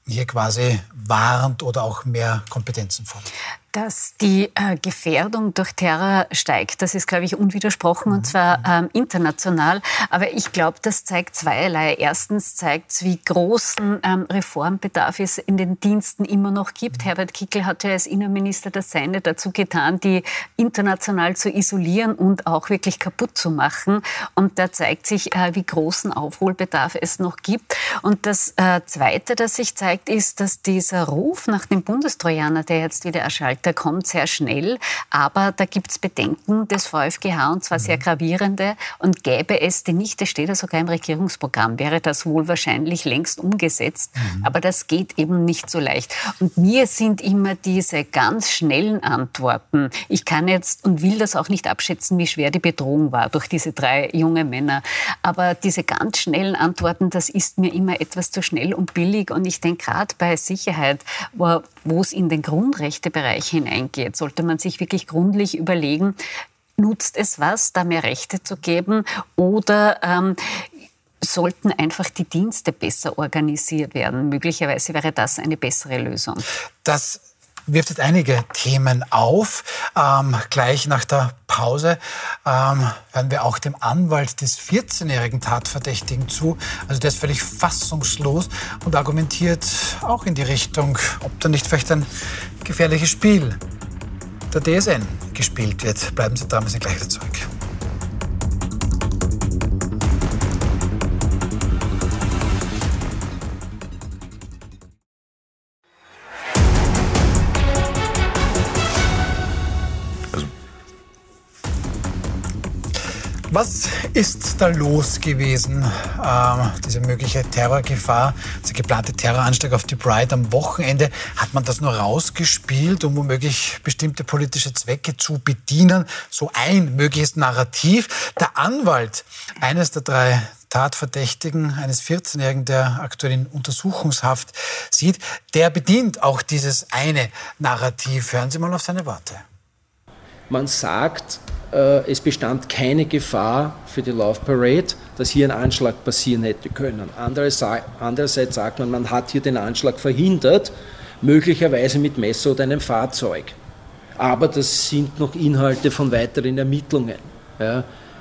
hier quasi warnt oder auch mehr Kompetenzen fordert? Dass die äh, Gefährdung durch Terror steigt, das ist, glaube ich, unwidersprochen mhm. und zwar ähm, international. Aber ich glaube, das zeigt zweierlei. Erstens zeigt es, wie großen ähm, Reformbedarf es in den Diensten immer noch gibt. Mhm. Herbert Kickel hat ja als Innenminister das Seine dazu getan, die international zu isolieren und auch wirklich kaputt zu machen. Und da zeigt sich, äh, wie großen Aufholbedarf es noch gibt. Und das äh, Zweite, das sich zeigt, ist, dass dieser Ruf nach dem Bundestrojaner, der jetzt wieder erschallt, Urteilsfalter kommt sehr schnell, aber da gibt es Bedenken des VfGH und zwar sehr mhm. gravierende. Und gäbe es die nicht, das steht ja sogar im Regierungsprogramm, wäre das wohl wahrscheinlich längst umgesetzt. Mhm. Aber das geht eben nicht so leicht. Und mir sind immer diese ganz schnellen Antworten, ich kann jetzt und will das auch nicht abschätzen, wie schwer die Bedrohung war durch diese drei junge Männer. Aber diese ganz schnellen Antworten, das ist mir immer etwas zu schnell und billig. Und ich denke, gerade bei Sicherheit, wo, wo es in den Grundrechtebereich hineingeht, sollte man sich wirklich gründlich überlegen, nutzt es was, da mehr Rechte zu geben oder ähm, sollten einfach die Dienste besser organisiert werden. Möglicherweise wäre das eine bessere Lösung. Das wirft jetzt einige Themen auf. Ähm, gleich nach der Pause ähm, hören wir auch dem Anwalt des 14-jährigen Tatverdächtigen zu. Also der ist völlig fassungslos und argumentiert auch in die Richtung, ob da nicht vielleicht ein gefährliches Spiel der DSN gespielt wird. Bleiben Sie dran, wir sind gleich wieder zurück. Was ist da los gewesen? Ähm, diese mögliche Terrorgefahr, dieser geplante Terroranschlag auf die Pride am Wochenende. Hat man das nur rausgespielt, um womöglich bestimmte politische Zwecke zu bedienen? So ein mögliches Narrativ. Der Anwalt eines der drei Tatverdächtigen, eines 14-Jährigen, der aktuell in Untersuchungshaft sieht, der bedient auch dieses eine Narrativ. Hören Sie mal auf seine Worte. Man sagt, äh, es bestand keine Gefahr für die Love Parade, dass hier ein Anschlag passieren hätte können. Andererseits sagt man, man hat hier den Anschlag verhindert, möglicherweise mit Messer oder einem Fahrzeug. Aber das sind noch Inhalte von weiteren Ermittlungen.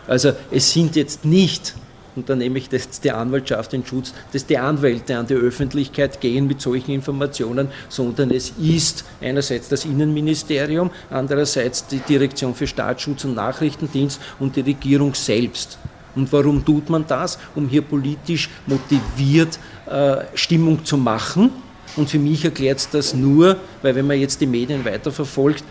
Also es sind jetzt nicht und da nehme ich das die Anwaltschaft in Schutz, dass die Anwälte an die Öffentlichkeit gehen mit solchen Informationen, sondern es ist einerseits das Innenministerium, andererseits die Direktion für Staatsschutz und Nachrichtendienst und die Regierung selbst. Und warum tut man das? Um hier politisch motiviert äh, Stimmung zu machen. Und für mich erklärt es das nur, weil wenn man jetzt die Medien weiterverfolgt,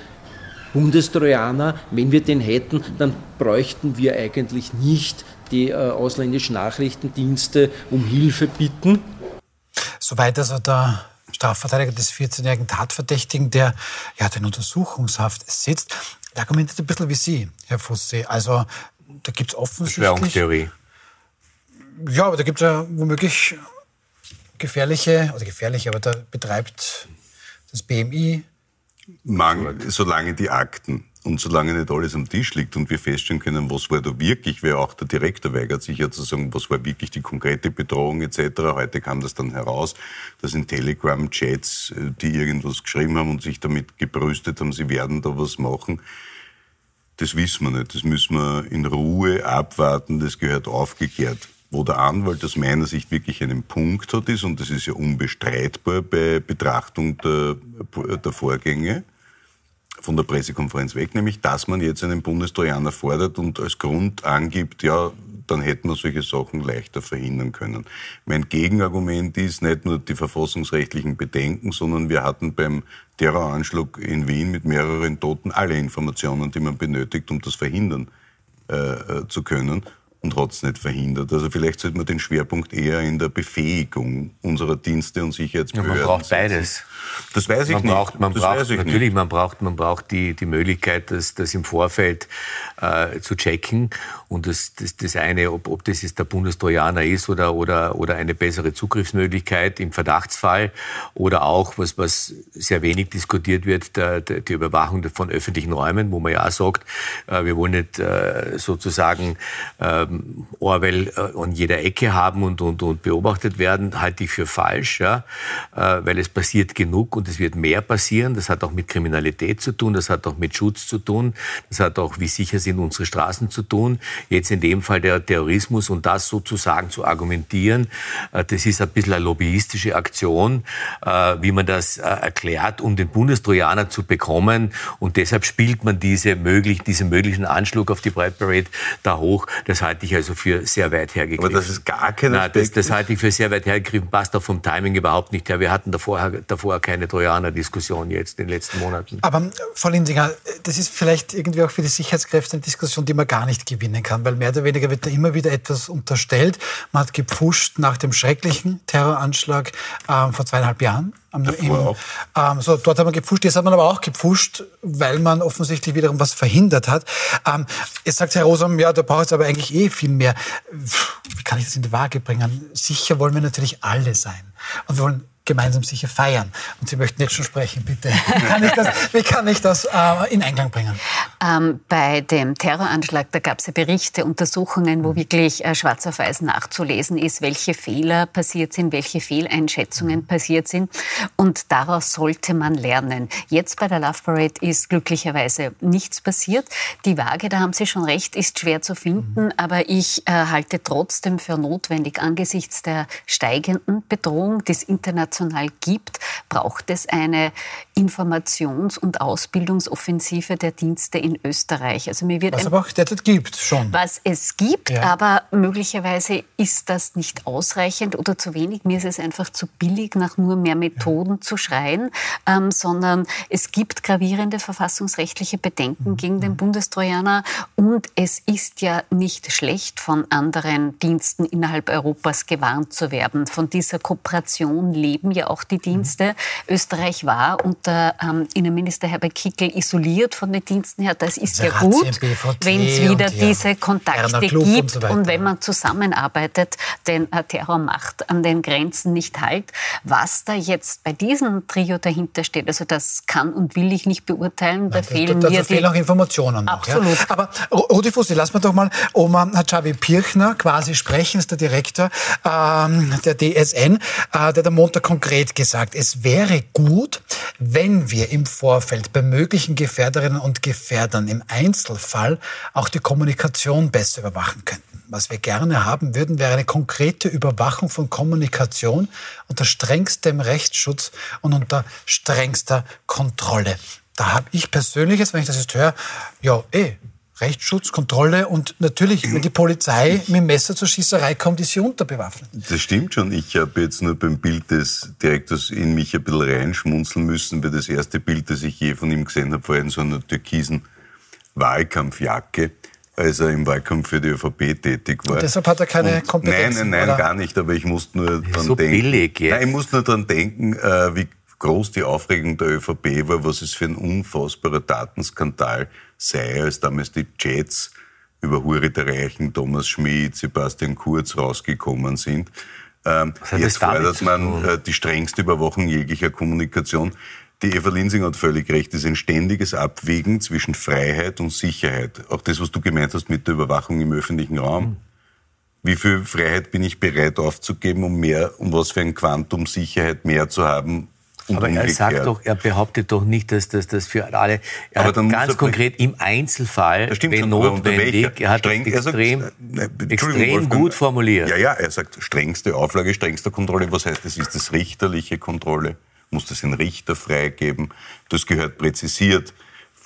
Bundestrojaner, wenn wir den hätten, dann bräuchten wir eigentlich nicht die äh, ausländischen Nachrichtendienste um Hilfe bitten. Soweit also der Strafverteidiger des 14-jährigen Tatverdächtigen, der ja in Untersuchungshaft sitzt. Der argumentiert ein bisschen wie Sie, Herr Fusse. Also da gibt es offensichtlich... Verschwörungstheorie. Ja, aber da gibt es ja womöglich gefährliche, oder gefährliche, aber da betreibt das BMI... Man, solange die Akten und solange nicht alles am Tisch liegt und wir feststellen können, was war da wirklich, weil auch der Direktor weigert sich ja zu sagen, was war wirklich die konkrete Bedrohung etc. Heute kam das dann heraus, dass in Telegram-Chats, äh, die irgendwas geschrieben haben und sich damit gebrüstet haben, sie werden da was machen. Das wissen wir nicht. Das müssen wir in Ruhe abwarten. Das gehört aufgeklärt. Wo der Anwalt aus meiner Sicht wirklich einen Punkt hat, ist, und das ist ja unbestreitbar bei Betrachtung der, der Vorgänge, von der Pressekonferenz weg, nämlich dass man jetzt einen Bundestrojaner fordert und als Grund angibt, ja, dann hätten wir solche Sachen leichter verhindern können. Mein Gegenargument ist nicht nur die verfassungsrechtlichen Bedenken, sondern wir hatten beim Terroranschlag in Wien mit mehreren Toten alle Informationen, die man benötigt, um das verhindern äh, äh zu können und hat es nicht verhindert. Also vielleicht sollte man den Schwerpunkt eher in der Befähigung unserer Dienste und Sicherheitsbehörden ja, Man braucht beides. Das weiß ich man nicht. Braucht, man das braucht, natürlich, nicht. man braucht, man braucht die, die Möglichkeit, das, das im Vorfeld äh, zu checken. Und das, das, das eine, ob, ob das jetzt der Bundestrojaner ist oder, oder, oder eine bessere Zugriffsmöglichkeit im Verdachtsfall oder auch, was, was sehr wenig diskutiert wird, der, der, die Überwachung von öffentlichen Räumen, wo man ja auch sagt, äh, wir wollen nicht äh, sozusagen äh, Orwell äh, an jeder Ecke haben und, und, und beobachtet werden, halte ich für falsch, ja, äh, weil es passiert genug und es wird mehr passieren. Das hat auch mit Kriminalität zu tun, das hat auch mit Schutz zu tun, das hat auch, wie sicher sind unsere Straßen zu tun. Jetzt in dem Fall der Terrorismus und das sozusagen zu argumentieren, äh, das ist ein bisschen eine lobbyistische Aktion, wie man das erklärt, um den Bundestrojaner zu bekommen und deshalb spielt man diese möglich, diesen möglichen Anschlag auf die Pride Parade da hoch. Das halte halte ich also für sehr weit hergegriffen. Aber das ist gar kein Nein, das, das halte ich für sehr weit hergegriffen, passt auch vom Timing überhaupt nicht her. Wir hatten davor, davor keine Trojaner-Diskussion jetzt in den letzten Monaten. Aber Frau Linsinger, das ist vielleicht irgendwie auch für die Sicherheitskräfte eine Diskussion, die man gar nicht gewinnen kann, weil mehr oder weniger wird da immer wieder etwas unterstellt. Man hat gepfuscht nach dem schrecklichen Terroranschlag ähm, vor zweieinhalb Jahren im, ähm, so, dort hat man gepfuscht, jetzt hat man aber auch gepfuscht, weil man offensichtlich wiederum was verhindert hat. Ähm, jetzt sagt Herr Rosam, ja, da braucht es aber eigentlich eh viel mehr. Wie kann ich das in die Waage bringen? Sicher wollen wir natürlich alle sein. Und wir wollen gemeinsam sicher feiern. Und Sie möchten jetzt schon sprechen, bitte. <laughs> Wie kann ich das, wie kann ich das äh, in Einklang bringen? Ähm, bei dem Terroranschlag, da gab es ja Berichte, Untersuchungen, wo wirklich äh, schwarz auf weiß nachzulesen ist, welche Fehler passiert sind, welche Fehleinschätzungen passiert sind. Und daraus sollte man lernen. Jetzt bei der Love Parade ist glücklicherweise nichts passiert. Die Waage, da haben Sie schon recht, ist schwer zu finden, mhm. aber ich äh, halte trotzdem für notwendig angesichts der steigenden Bedrohung des internationalen international gibt, braucht es eine Informations- und Ausbildungsoffensive der Dienste in Österreich. Also mir wird was aber auch derzeit gibt schon. Was es gibt, ja. aber möglicherweise ist das nicht ausreichend oder zu wenig. Mir ist es einfach zu billig, nach nur mehr Methoden ja. zu schreien, ähm, sondern es gibt gravierende verfassungsrechtliche Bedenken mhm. gegen den Bundestrojaner und es ist ja nicht schlecht, von anderen Diensten innerhalb Europas gewarnt zu werden. Von dieser Kooperation leben ja auch die Dienste. Mhm. Österreich war unter ähm, Innenminister Herbert Kickel isoliert von den Diensten her. Das ist ja gut, wenn es wieder diese Kontakte gibt und, so und, wenn man zusammenarbeitet, denn äh, Terror macht an den Grenzen nicht halt. Was da jetzt bei diesem Trio dahinter steht, also das kann und will ich nicht beurteilen. Da Nein, fehlen da, mir da fehlen auch Informationen. Noch, Absolut. Ja. Aber Rudi Fussi, lass mal doch mal Oma Xavi Pirchner quasi sprechen, ist der Direktor ähm, der DSN, äh, der am Montag konkret gesagt, es wäre gut, wenn wir im Vorfeld bei möglichen Gefährderinnen und Gefährdern im Einzelfall auch die Kommunikation besser überwachen könnten. Was wir gerne haben würden, wäre eine konkrete Überwachung von Kommunikation unter strengstem Rechtsschutz und unter strengster Kontrolle. Da habe ich persönliches, wenn ich das jetzt höre, ja, eh, Rechtsschutz, Kontrolle und natürlich, wenn die Polizei mit dem Messer zur Schießerei kommt, ist sie unterbewaffnet. Das stimmt schon. Ich habe jetzt nur beim Bild des Direktors in mich ein bisschen reinschmunzeln müssen, weil das erste Bild, das ich je von ihm gesehen habe, war in so einer türkisen Wahlkampfjacke als er im Wahlkampf für die ÖVP tätig war. Und deshalb hat er keine Kompetenz. Nein, nein, nein, gar nicht. Aber ich musste nur dran so denken. Billig jetzt. Nein, ich musste nur dran denken, äh, wie groß die Aufregung der ÖVP war, was es für ein unfassbarer Datenskandal sei, als damals die Jets über der Reichen, Thomas Schmidt, Sebastian Kurz rausgekommen sind. Ähm, jetzt fordert man äh, die strengste Überwachung jeglicher Kommunikation. Die Eva Linsing hat völlig recht. Es ist ein ständiges Abwägen zwischen Freiheit und Sicherheit. Auch das, was du gemeint hast mit der Überwachung im öffentlichen Raum. Mhm. Wie viel Freiheit bin ich bereit aufzugeben, um mehr, um was für ein Quantum Sicherheit mehr zu haben, aber er sagt doch, er behauptet doch nicht, dass das, das für alle. Er aber hat ganz konkret im Einzelfall, wenn notwendig, er hat streng, extrem, sagt, ne, extrem gut formuliert. Ja, ja, er sagt strengste Auflage, strengste Kontrolle. Was heißt das? Ist das richterliche Kontrolle? Muss das ein Richter freigeben? Das gehört präzisiert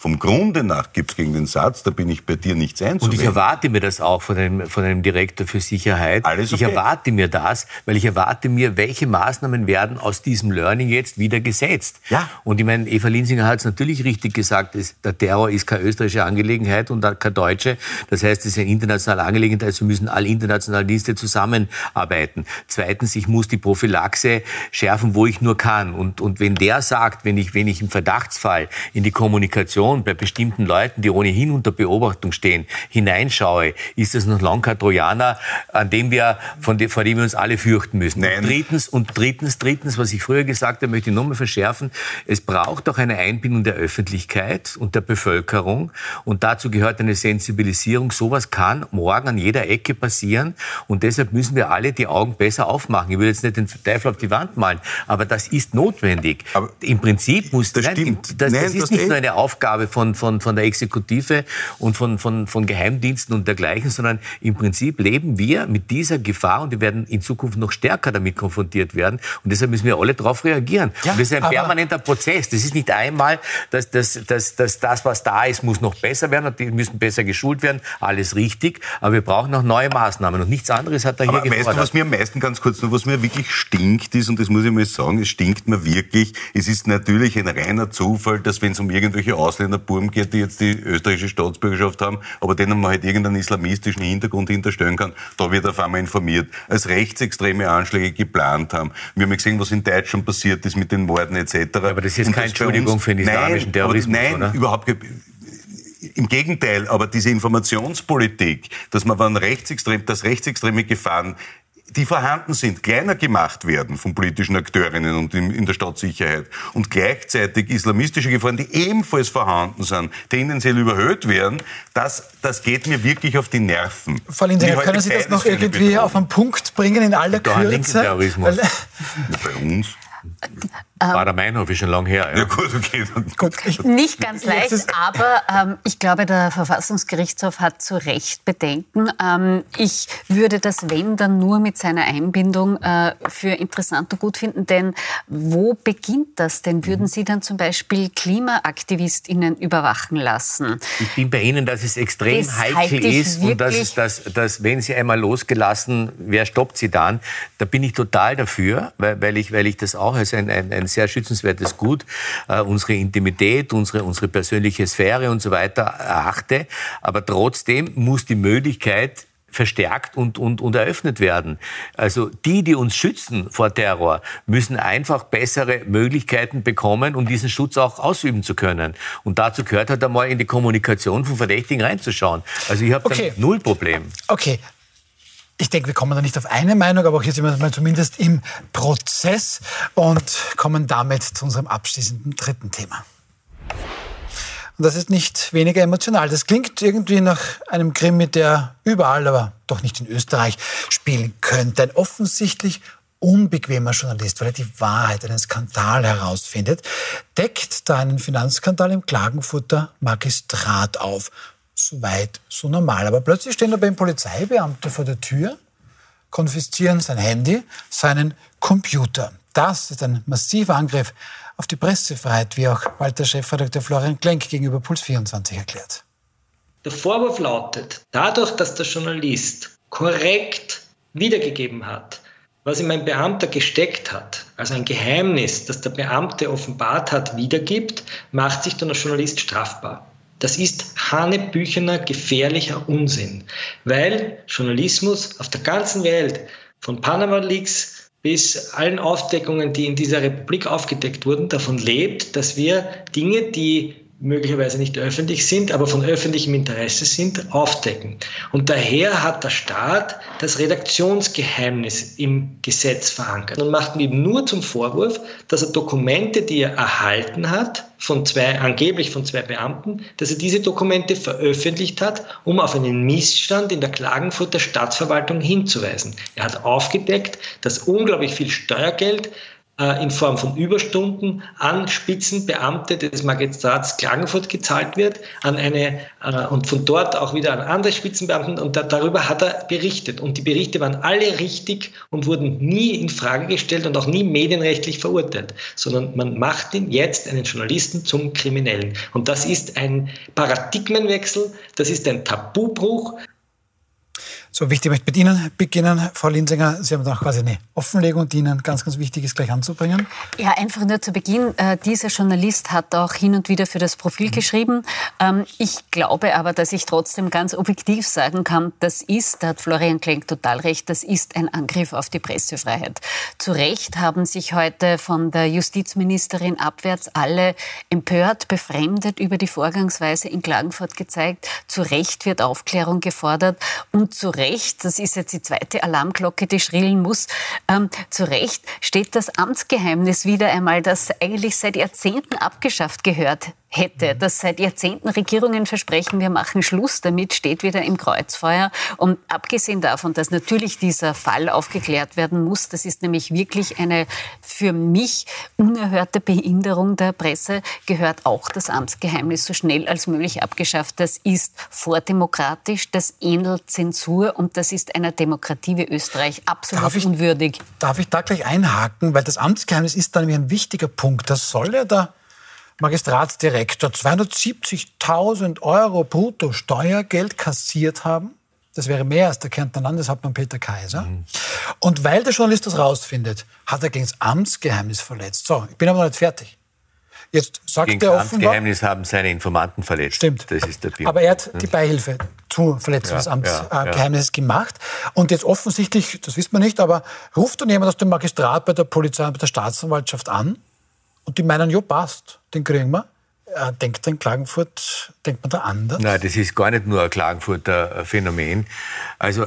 vom Grunde nach gibt es gegen den Satz, da bin ich bei dir nichts einzuwenden. Und ich erwarte mir das auch von einem, von einem Direktor für Sicherheit. Alles okay. Ich erwarte mir das, weil ich erwarte mir, welche Maßnahmen werden aus diesem Learning jetzt wieder gesetzt. Ja. Und ich meine, Eva Linsinger hat es natürlich richtig gesagt, dass der Terror ist keine österreichische Angelegenheit und keine deutsche. Das heißt, es ist eine internationale Angelegenheit, also müssen alle internationalen Dienste zusammenarbeiten. Zweitens, ich muss die Prophylaxe schärfen, wo ich nur kann. Und, und wenn der sagt, wenn ich, wenn ich im Verdachtsfall in die Kommunikation Situation bei bestimmten Leuten, die ohnehin unter Beobachtung stehen, hineinschaue, ist das noch lange kein Trojaner, an dem wir, von dem, vor dem wir uns alle fürchten müssen. Nein. Und drittens, und drittens, drittens, was ich früher gesagt habe, möchte ich nochmal verschärfen, es braucht auch eine Einbindung der Öffentlichkeit und der Bevölkerung und dazu gehört eine Sensibilisierung. Sowas kann morgen an jeder Ecke passieren und deshalb müssen wir alle die Augen besser aufmachen. Ich will jetzt nicht den Teufel auf die Wand malen, aber das ist notwendig. Aber Im Prinzip muss, das, nein, das, das, nein, ist nicht nur eine Aufgabe habe von, von, von der Exekutive und von, von, von Geheimdiensten und dergleichen, sondern im Prinzip leben wir mit dieser Gefahr und wir werden in Zukunft noch stärker damit konfrontiert werden. Und deshalb müssen wir alle darauf reagieren. Ja, und das ist ein permanenter Prozess. Das ist nicht einmal, dass, dass, dass, dass das, was da ist, muss noch besser werden und die müssen besser geschult werden. Alles richtig. Aber wir brauchen noch neue Maßnahmen. Und nichts anderes hat da aber hier gefordert. Weißt du, was mir am meisten ganz kurz noch, was mir wirklich stinkt ist, und das muss ich mal sagen, es stinkt mir wirklich, es ist natürlich ein reiner Zufall, dass wenn es um irgendwelche Ausländerburm geht, die jetzt die österreichische Staatsbürgerschaft haben, aber denen man halt irgendeinen islamistischen Hintergrund hinterstellen kann, da wird auf einmal informiert, als rechtsextreme Anschläge geplant haben. Wir haben ja gesehen, was in Deutschland passiert ist mit den Morden etc. Aber das ist keine Entschuldigung für den islamischen nein, Terrorismus, Nein, oder? überhaupt im Gegenteil, aber diese Informationspolitik, dass man, wenn rechtsextrem, dass rechtsextreme Gefahren die vorhanden sind, kleiner gemacht werden von politischen Akteurinnen und in, in, der Stadtsicherheit und gleichzeitig islamistische Gefahren, die ebenfalls vorhanden sind, tendenziell überhöht werden, das, das geht mir wirklich auf die Nerven. Frau Lindinger, können Sie das noch irgendwie auf einen Punkt bringen in aller Kürze? Weil, ja, bei uns. Bader Meinhof ist schon lange her. Ja, ja gut, okay. Gut, Nicht ganz leicht, aber ähm, ich glaube, der Verfassungsgerichtshof hat zu Recht Bedenken. Ähm, ich würde das, wenn, dann nur mit seiner Einbindung äh, für interessant und gut finden. Denn wo beginnt das denn? Würden Sie dann zum Beispiel KlimaaktivistInnen überwachen lassen? Ich bin bei Ihnen, dass es extrem das heikel ist und dass, es, dass, dass, wenn Sie einmal losgelassen, wer stoppt Sie dann? Da bin ich total dafür, weil, weil, ich, weil ich das auch als ein, ein, ein sehr schützenswertes Gut, äh, unsere Intimität, unsere, unsere persönliche Sphäre und so weiter erachte. Aber trotzdem muss die Möglichkeit verstärkt und, und, und eröffnet werden. Also die, die uns schützen vor Terror, müssen einfach bessere Möglichkeiten bekommen, um diesen Schutz auch ausüben zu können. Und dazu gehört halt einmal in die Kommunikation von Verdächtigen reinzuschauen. Also ich habe okay. null Problem. Okay, ich denke, wir kommen da nicht auf eine Meinung, aber auch hier sind wir zumindest im Prozess und kommen damit zu unserem abschließenden dritten Thema. Und das ist nicht weniger emotional. Das klingt irgendwie nach einem Krimi, der überall, aber doch nicht in Österreich spielen könnte. Ein offensichtlich unbequemer Journalist, weil er die Wahrheit, einen Skandal herausfindet, deckt da einen Finanzskandal im Klagenfurter Magistrat auf so weit, so normal. Aber plötzlich stehen da beim Polizeibeamte vor der Tür, konfiszieren sein Handy, seinen Computer. Das ist ein massiver Angriff auf die Pressefreiheit, wie auch Walter Chefredakteur Florian Klenk gegenüber Puls 24 erklärt. Der Vorwurf lautet, dadurch, dass der Journalist korrekt wiedergegeben hat, was ihm ein Beamter gesteckt hat, also ein Geheimnis, das der Beamte offenbart hat, wiedergibt, macht sich dann der Journalist strafbar. Das ist hanebüchener, gefährlicher Unsinn, weil Journalismus auf der ganzen Welt, von Panama Leaks bis allen Aufdeckungen, die in dieser Republik aufgedeckt wurden, davon lebt, dass wir Dinge, die möglicherweise nicht öffentlich sind, aber von öffentlichem Interesse sind, aufdecken. Und daher hat der Staat das Redaktionsgeheimnis im Gesetz verankert und macht ihm nur zum Vorwurf, dass er Dokumente, die er erhalten hat, von zwei, angeblich von zwei Beamten, dass er diese Dokumente veröffentlicht hat, um auf einen Missstand in der Klagenfurter Stadtverwaltung hinzuweisen. Er hat aufgedeckt, dass unglaublich viel Steuergeld in Form von Überstunden an Spitzenbeamte des Magistrats Klagenfurt gezahlt wird, an eine äh, und von dort auch wieder an andere Spitzenbeamten. Und da, darüber hat er berichtet. Und die Berichte waren alle richtig und wurden nie in Frage gestellt und auch nie medienrechtlich verurteilt, sondern man macht ihn jetzt einen Journalisten zum Kriminellen. Und das ist ein Paradigmenwechsel, das ist ein Tabubruch, so wichtig, ich möchte mit Ihnen beginnen, Frau Linsinger. Sie haben da quasi eine Offenlegung, die Ihnen ganz, ganz wichtig ist, gleich anzubringen. Ja, einfach nur zu Beginn. Äh, dieser Journalist hat auch hin und wieder für das Profil mhm. geschrieben. Ähm, ich glaube aber, dass ich trotzdem ganz objektiv sagen kann, das ist, da hat Florian Klenk total recht, das ist ein Angriff auf die Pressefreiheit. Zu Recht haben sich heute von der Justizministerin abwärts alle empört, befremdet über die Vorgangsweise in Klagenfurt gezeigt. Zu Recht wird Aufklärung gefordert und zu Recht Recht, das ist jetzt die zweite Alarmglocke, die schrillen muss, ähm, zu Recht steht das Amtsgeheimnis wieder einmal, das eigentlich seit Jahrzehnten abgeschafft gehört hätte, dass seit Jahrzehnten Regierungen versprechen, wir machen Schluss damit, steht wieder im Kreuzfeuer. Und abgesehen davon, dass natürlich dieser Fall aufgeklärt werden muss, das ist nämlich wirklich eine für mich unerhörte Behinderung der Presse, gehört auch das Amtsgeheimnis so schnell als möglich abgeschafft. Das ist vordemokratisch, das ähnelt Zensur und das ist einer Demokratie wie Österreich absolut darf ich, unwürdig. Darf ich da gleich einhaken, weil das Amtsgeheimnis ist dann ein wichtiger Punkt. Das soll ja der Magistratsdirektor 270.000 Euro brutto Steuergeld kassiert haben. Das wäre mehr als der Kärntner Landeshauptmann Peter Kaiser. Mhm. Und weil der Journalist das rausfindet, hat er gegen das Amtsgeheimnis verletzt. So, ich bin aber noch nicht fertig. Jetzt sagt Gegen er offenbar... Amtsgeheimnis haben seine Informanten verletzt. Stimmt. Das ist der Bild. Aber er hat die Beihilfe zur Verletzung des Amtsgeheimnisses ja, ja. gemacht. Und jetzt offensichtlich, das wissen wir nicht, aber ruft dann jemand aus dem Magistrat bei der Polizei und bei der Staatsanwaltschaft an und die meinen, ja, passt, den kriegen wir. Äh, denkt in Klagenfurt, denkt man da anders? Nein, das ist gar nicht nur ein Klagenfurter Phänomen. Also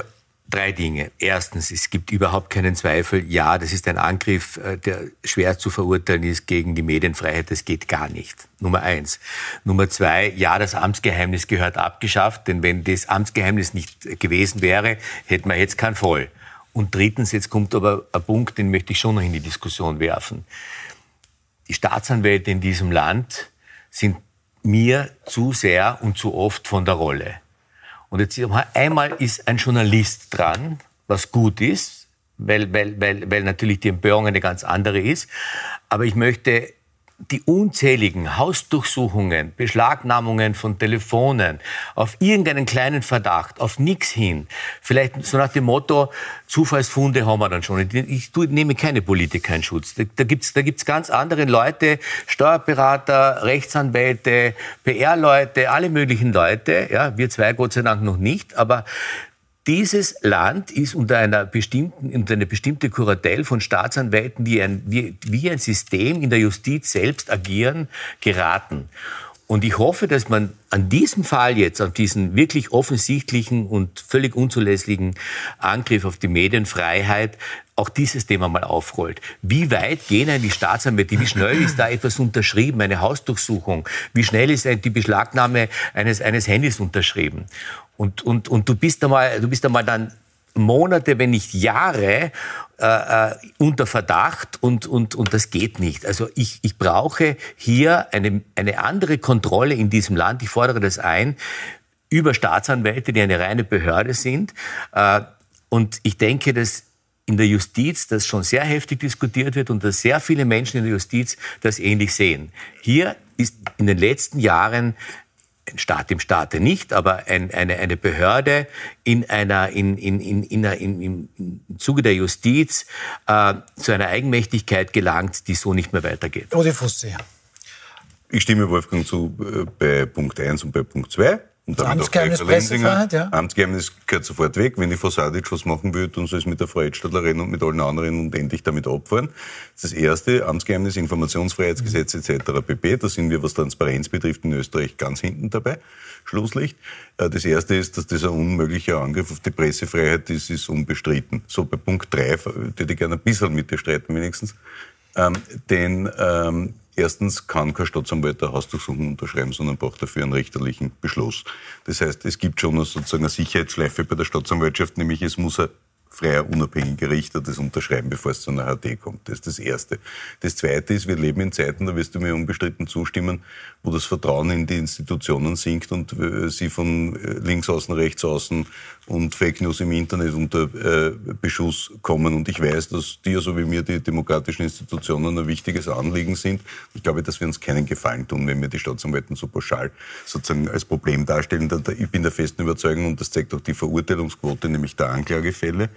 drei Dinge. Erstens, es gibt überhaupt keinen Zweifel, ja, das ist ein Angriff, äh, der schwer zu verurteilen ist gegen die Medienfreiheit. Das geht gar nicht. Nummer eins. Nummer zwei, ja, das Amtsgeheimnis gehört abgeschafft, denn wenn das Amtsgeheimnis nicht gewesen wäre, hätten wir jetzt kein Voll. Und drittens, jetzt kommt aber ein Punkt, den möchte ich schon noch in die Diskussion werfen die Staatsanwälte in diesem Land sind mir zu sehr und zu oft von der Rolle. Und jetzt einmal ist ein Journalist dran, was gut ist, weil, weil, weil, weil natürlich die Empörung eine ganz andere ist. Aber ich möchte die unzähligen Hausdurchsuchungen, Beschlagnahmungen von Telefonen, auf irgendeinen kleinen Verdacht, auf nichts hin, vielleicht so nach dem Motto, Zufallsfunde haben wir dann schon. Ich, nehme keine Politiker in Schutz. Da, da gibt's da gibt's ganz andere Leute, Steuerberater, Rechtsanwälte, PR-Leute, alle möglichen Leute. Ja, wir zwei Gott sei Dank noch nicht, aber dieses Land ist unter einer bestimmten, unter eine bestimmte Kuratel von Staatsanwälten, die ein, wie, wie ein System in der Justiz selbst agieren, geraten. Und ich hoffe, dass man an diesem Fall jetzt, an diesen wirklich offensichtlichen und völlig unzulässigen Angriff auf die Medienfreiheit, auch dieses Thema mal aufrollt. Wie weit gehen eigentlich Staatsanwälte? Wie schnell ist da etwas unterschrieben, eine Hausdurchsuchung? Wie schnell ist die Beschlagnahme eines, eines Handys unterschrieben? Und, und, und du bist einmal, du bist einmal dann Monate, wenn nicht Jahre äh, äh, unter Verdacht und, und, und das geht nicht. Also ich, ich brauche hier eine, eine andere Kontrolle in diesem Land. Ich fordere das ein über Staatsanwälte, die eine reine Behörde sind. Äh, und ich denke, dass in der Justiz das schon sehr heftig diskutiert wird und dass sehr viele Menschen in der Justiz das ähnlich sehen. Hier ist in den letzten Jahren ein Staat im Staate nicht, aber ein, eine, eine Behörde in einer, in, in, in, in, in, im Zuge der Justiz äh, zu einer Eigenmächtigkeit gelangt, die so nicht mehr weitergeht. Odi Fussi. Ich stimme Wolfgang zu äh, bei Punkt 1 und bei Punkt 2. Und damit Amtsgeheimnis, Pressefreiheit, ja. Amtsgeheimnis gehört sofort weg. Wenn die Frau Sadic was machen will, dann soll es mit der Frau Edstadler reden und mit allen anderen und endlich damit abfahren. Das ist das Erste. Amtsgeheimnis, Informationsfreiheitsgesetz etc. pp. Da sind wir, was Transparenz betrifft, in Österreich ganz hinten dabei. Schlusslicht. Äh, das Erste ist, dass das ein unmöglicher Angriff auf die Pressefreiheit ist, ist unbestritten. So, bei Punkt 3 würde ich gerne ein bisschen mit dir streiten wenigstens. Ähm, denn ähm, Erstens kann kein Staatsanwalt eine Hausdurchsuchung unterschreiben, sondern braucht dafür einen richterlichen Beschluss. Das heißt, es gibt schon sozusagen eine Sicherheitsschleife bei der Staatsanwaltschaft, nämlich es muss ein freier, unabhängiger Richter das unterschreiben, bevor es zu einer HD kommt. Das ist das Erste. Das Zweite ist, wir leben in Zeiten, da wirst du mir unbestritten zustimmen, wo das Vertrauen in die Institutionen sinkt und äh, sie von äh, links außen, rechts außen und Fake News im Internet unter äh, Beschuss kommen. Und ich weiß, dass dir so wie mir die demokratischen Institutionen ein wichtiges Anliegen sind. Ich glaube, dass wir uns keinen Gefallen tun, wenn wir die Staatsanwälten so pauschal sozusagen als Problem darstellen. Ich bin der festen Überzeugung, und das zeigt auch die Verurteilungsquote, nämlich der Anklagefälle,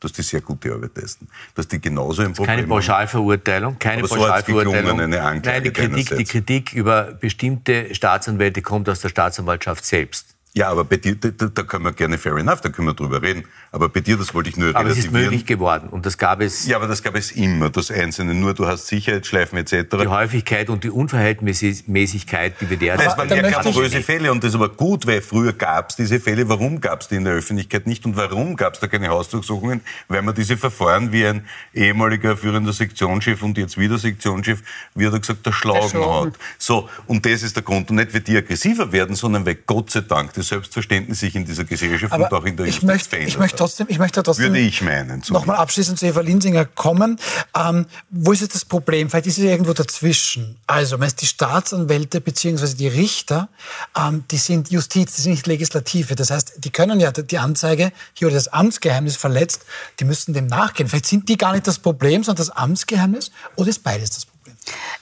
dass die sehr gute Arbeit leisten. Dass die genauso ein Problem Keine Pauschalverurteilung, keine aber Pauschalverurteilung. So eine Anklage Nein, die Kritik, die Kritik über bestimmte Staatsanwälte kommt aus der Staatsanwaltschaft selbst. Ja, aber bei dir, da, da können wir gerne fair enough, da können wir drüber reden. Aber bei dir, das wollte ich nur Aber es ist möglich geworden und das gab es. Ja, aber das gab es immer, das Einzelne. Nur du hast Sicherheitsschleifen etc. Die Häufigkeit und die Unverhältnismäßigkeit, die wir derzeit. Das waren ja glamouröse Fälle und das ist aber gut, weil früher gab es diese Fälle. Warum gab es die in der Öffentlichkeit nicht und warum gab es da keine Hausdurchsuchungen? Weil man diese Verfahren wie ein ehemaliger führender Sektionschef und jetzt wieder Sektionschef, wie hat er gesagt, der Schlagen hat. So, und das ist der Grund. Und nicht, weil die aggressiver werden, sondern weil Gott sei Dank das Selbstverständnis sich in dieser Gesellschaft aber und auch in der Justiz möchte, verändert ich möchte trotzdem, ich möchte trotzdem Würde ich meinen. Nochmal abschließend zu Eva Linsinger kommen. Ähm, wo ist jetzt das Problem? Vielleicht ist es irgendwo dazwischen. Also, die Staatsanwälte bzw. die Richter, ähm, die sind Justiz, die sind nicht Legislative. Das heißt, die können ja die Anzeige, hier wurde das Amtsgeheimnis verletzt, die müssen dem nachgehen. Vielleicht sind die gar nicht das Problem, sondern das Amtsgeheimnis oder ist beides das Problem?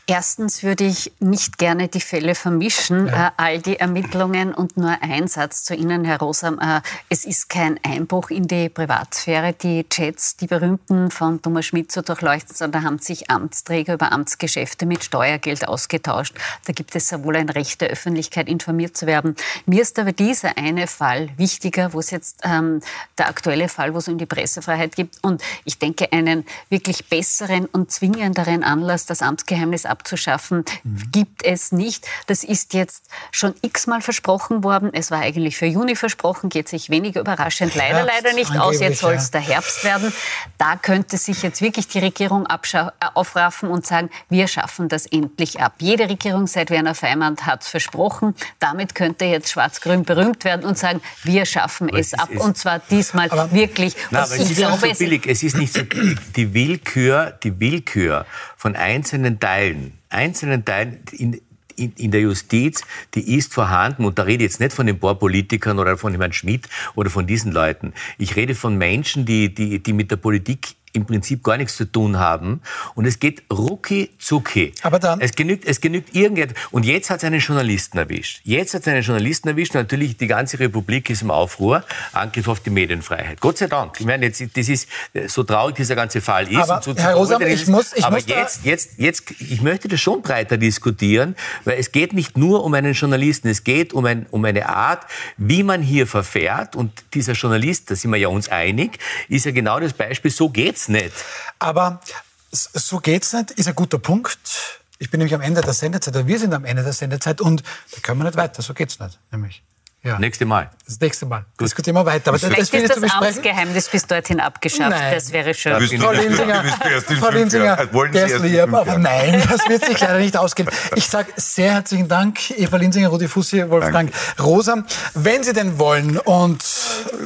Erstens würde ich nicht gerne die Fälle vermischen, ja. äh, all die Ermittlungen und nur ein Satz zu Ihnen, Herr Rosam. Äh, es ist kein Einbruch in die Privatsphäre, die Chats, die berühmten von Thomas Schmidt zu durchleuchten, sondern da haben sich Amtsträger über Amtsgeschäfte mit Steuergeld ausgetauscht. Da gibt es ja wohl ein Recht der Öffentlichkeit, informiert zu werden. Mir ist aber dieser eine Fall wichtiger, wo es jetzt ähm, der aktuelle Fall, wo es um die Pressefreiheit gibt und ich denke einen wirklich besseren und zwingenderen Anlass, das Amtsgeheimnis abzuschaffen, mhm. gibt es nicht. Das ist jetzt schon x-mal versprochen worden. Es war eigentlich für Juni versprochen, geht sich weniger überraschend leider, leider nicht aus. Jetzt soll es ja. der Herbst werden. Da könnte sich jetzt wirklich die Regierung äh, aufraffen und sagen, wir schaffen das endlich ab. Jede Regierung seit Werner Feimann hat es versprochen. Damit könnte jetzt Schwarz-Grün berühmt werden und sagen, wir schaffen es, es ab. und zwar diesmal aber, wirklich. Na, aber es ist glaube, nicht so billig. Es ist nicht so billig. Die Willkür, die Willkür von einzelnen Teilen einzelnen Teilen in, in, in, der Justiz, die ist vorhanden. Und da rede ich jetzt nicht von den paar Politikern oder von Herrn Schmidt oder von diesen Leuten. Ich rede von Menschen, die, die, die mit der Politik im Prinzip gar nichts zu tun haben. Und es geht rucki zucki. Aber dann. Es genügt, es genügt irgendetwas. Und jetzt hat es einen Journalisten erwischt. Jetzt hat es einen Journalisten erwischt. Natürlich, die ganze Republik ist im Aufruhr. Angriff auf die Medienfreiheit. Gott sei Dank. Ich meine, jetzt, das ist, so traurig dieser ganze Fall ist. Aber, so Herr Rosam, ich muss, ich aber muss jetzt, jetzt, jetzt, ich möchte das schon breiter diskutieren, weil es geht nicht nur um einen Journalisten. Es geht um, ein, um eine Art, wie man hier verfährt. Und dieser Journalist, da sind wir ja uns einig, ist ja genau das Beispiel, so geht's nicht. Aber so geht's nicht, ist ein guter Punkt. Ich bin nämlich am Ende der Sendezeit, oder wir sind am Ende der Sendezeit und da können wir nicht weiter, so geht's nicht, nämlich. Ja. Nächste Mal. Das nächste Mal. Gut. Diskutieren wir weiter. Aber das, das ist das Amtsgeheimnis bis dorthin abgeschafft. Nein. Das wäre schön. Frau Linsinger, Frau Linsinger der ist lieb, aber nein, das wird sich leider nicht ausgehen. Ich sage sehr herzlichen Dank, Eva Linsinger, Rudi Fussi, Wolfgang Danke. Rosa. Wenn Sie denn wollen und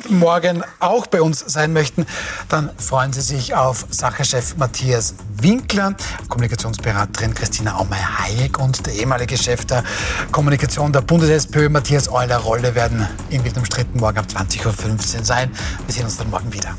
morgen auch bei uns sein möchten, dann freuen Sie sich auf Sachechef Matthias Winkler, Kommunikationsberaterin Christina Aumeier-Hayek und der ehemalige Chef der Kommunikation der Bundes-SPÖ, Matthias Euler-Rolle, werden in Wild umstritten morgen ab 20.15 Uhr sein. Wir sehen uns dann morgen wieder.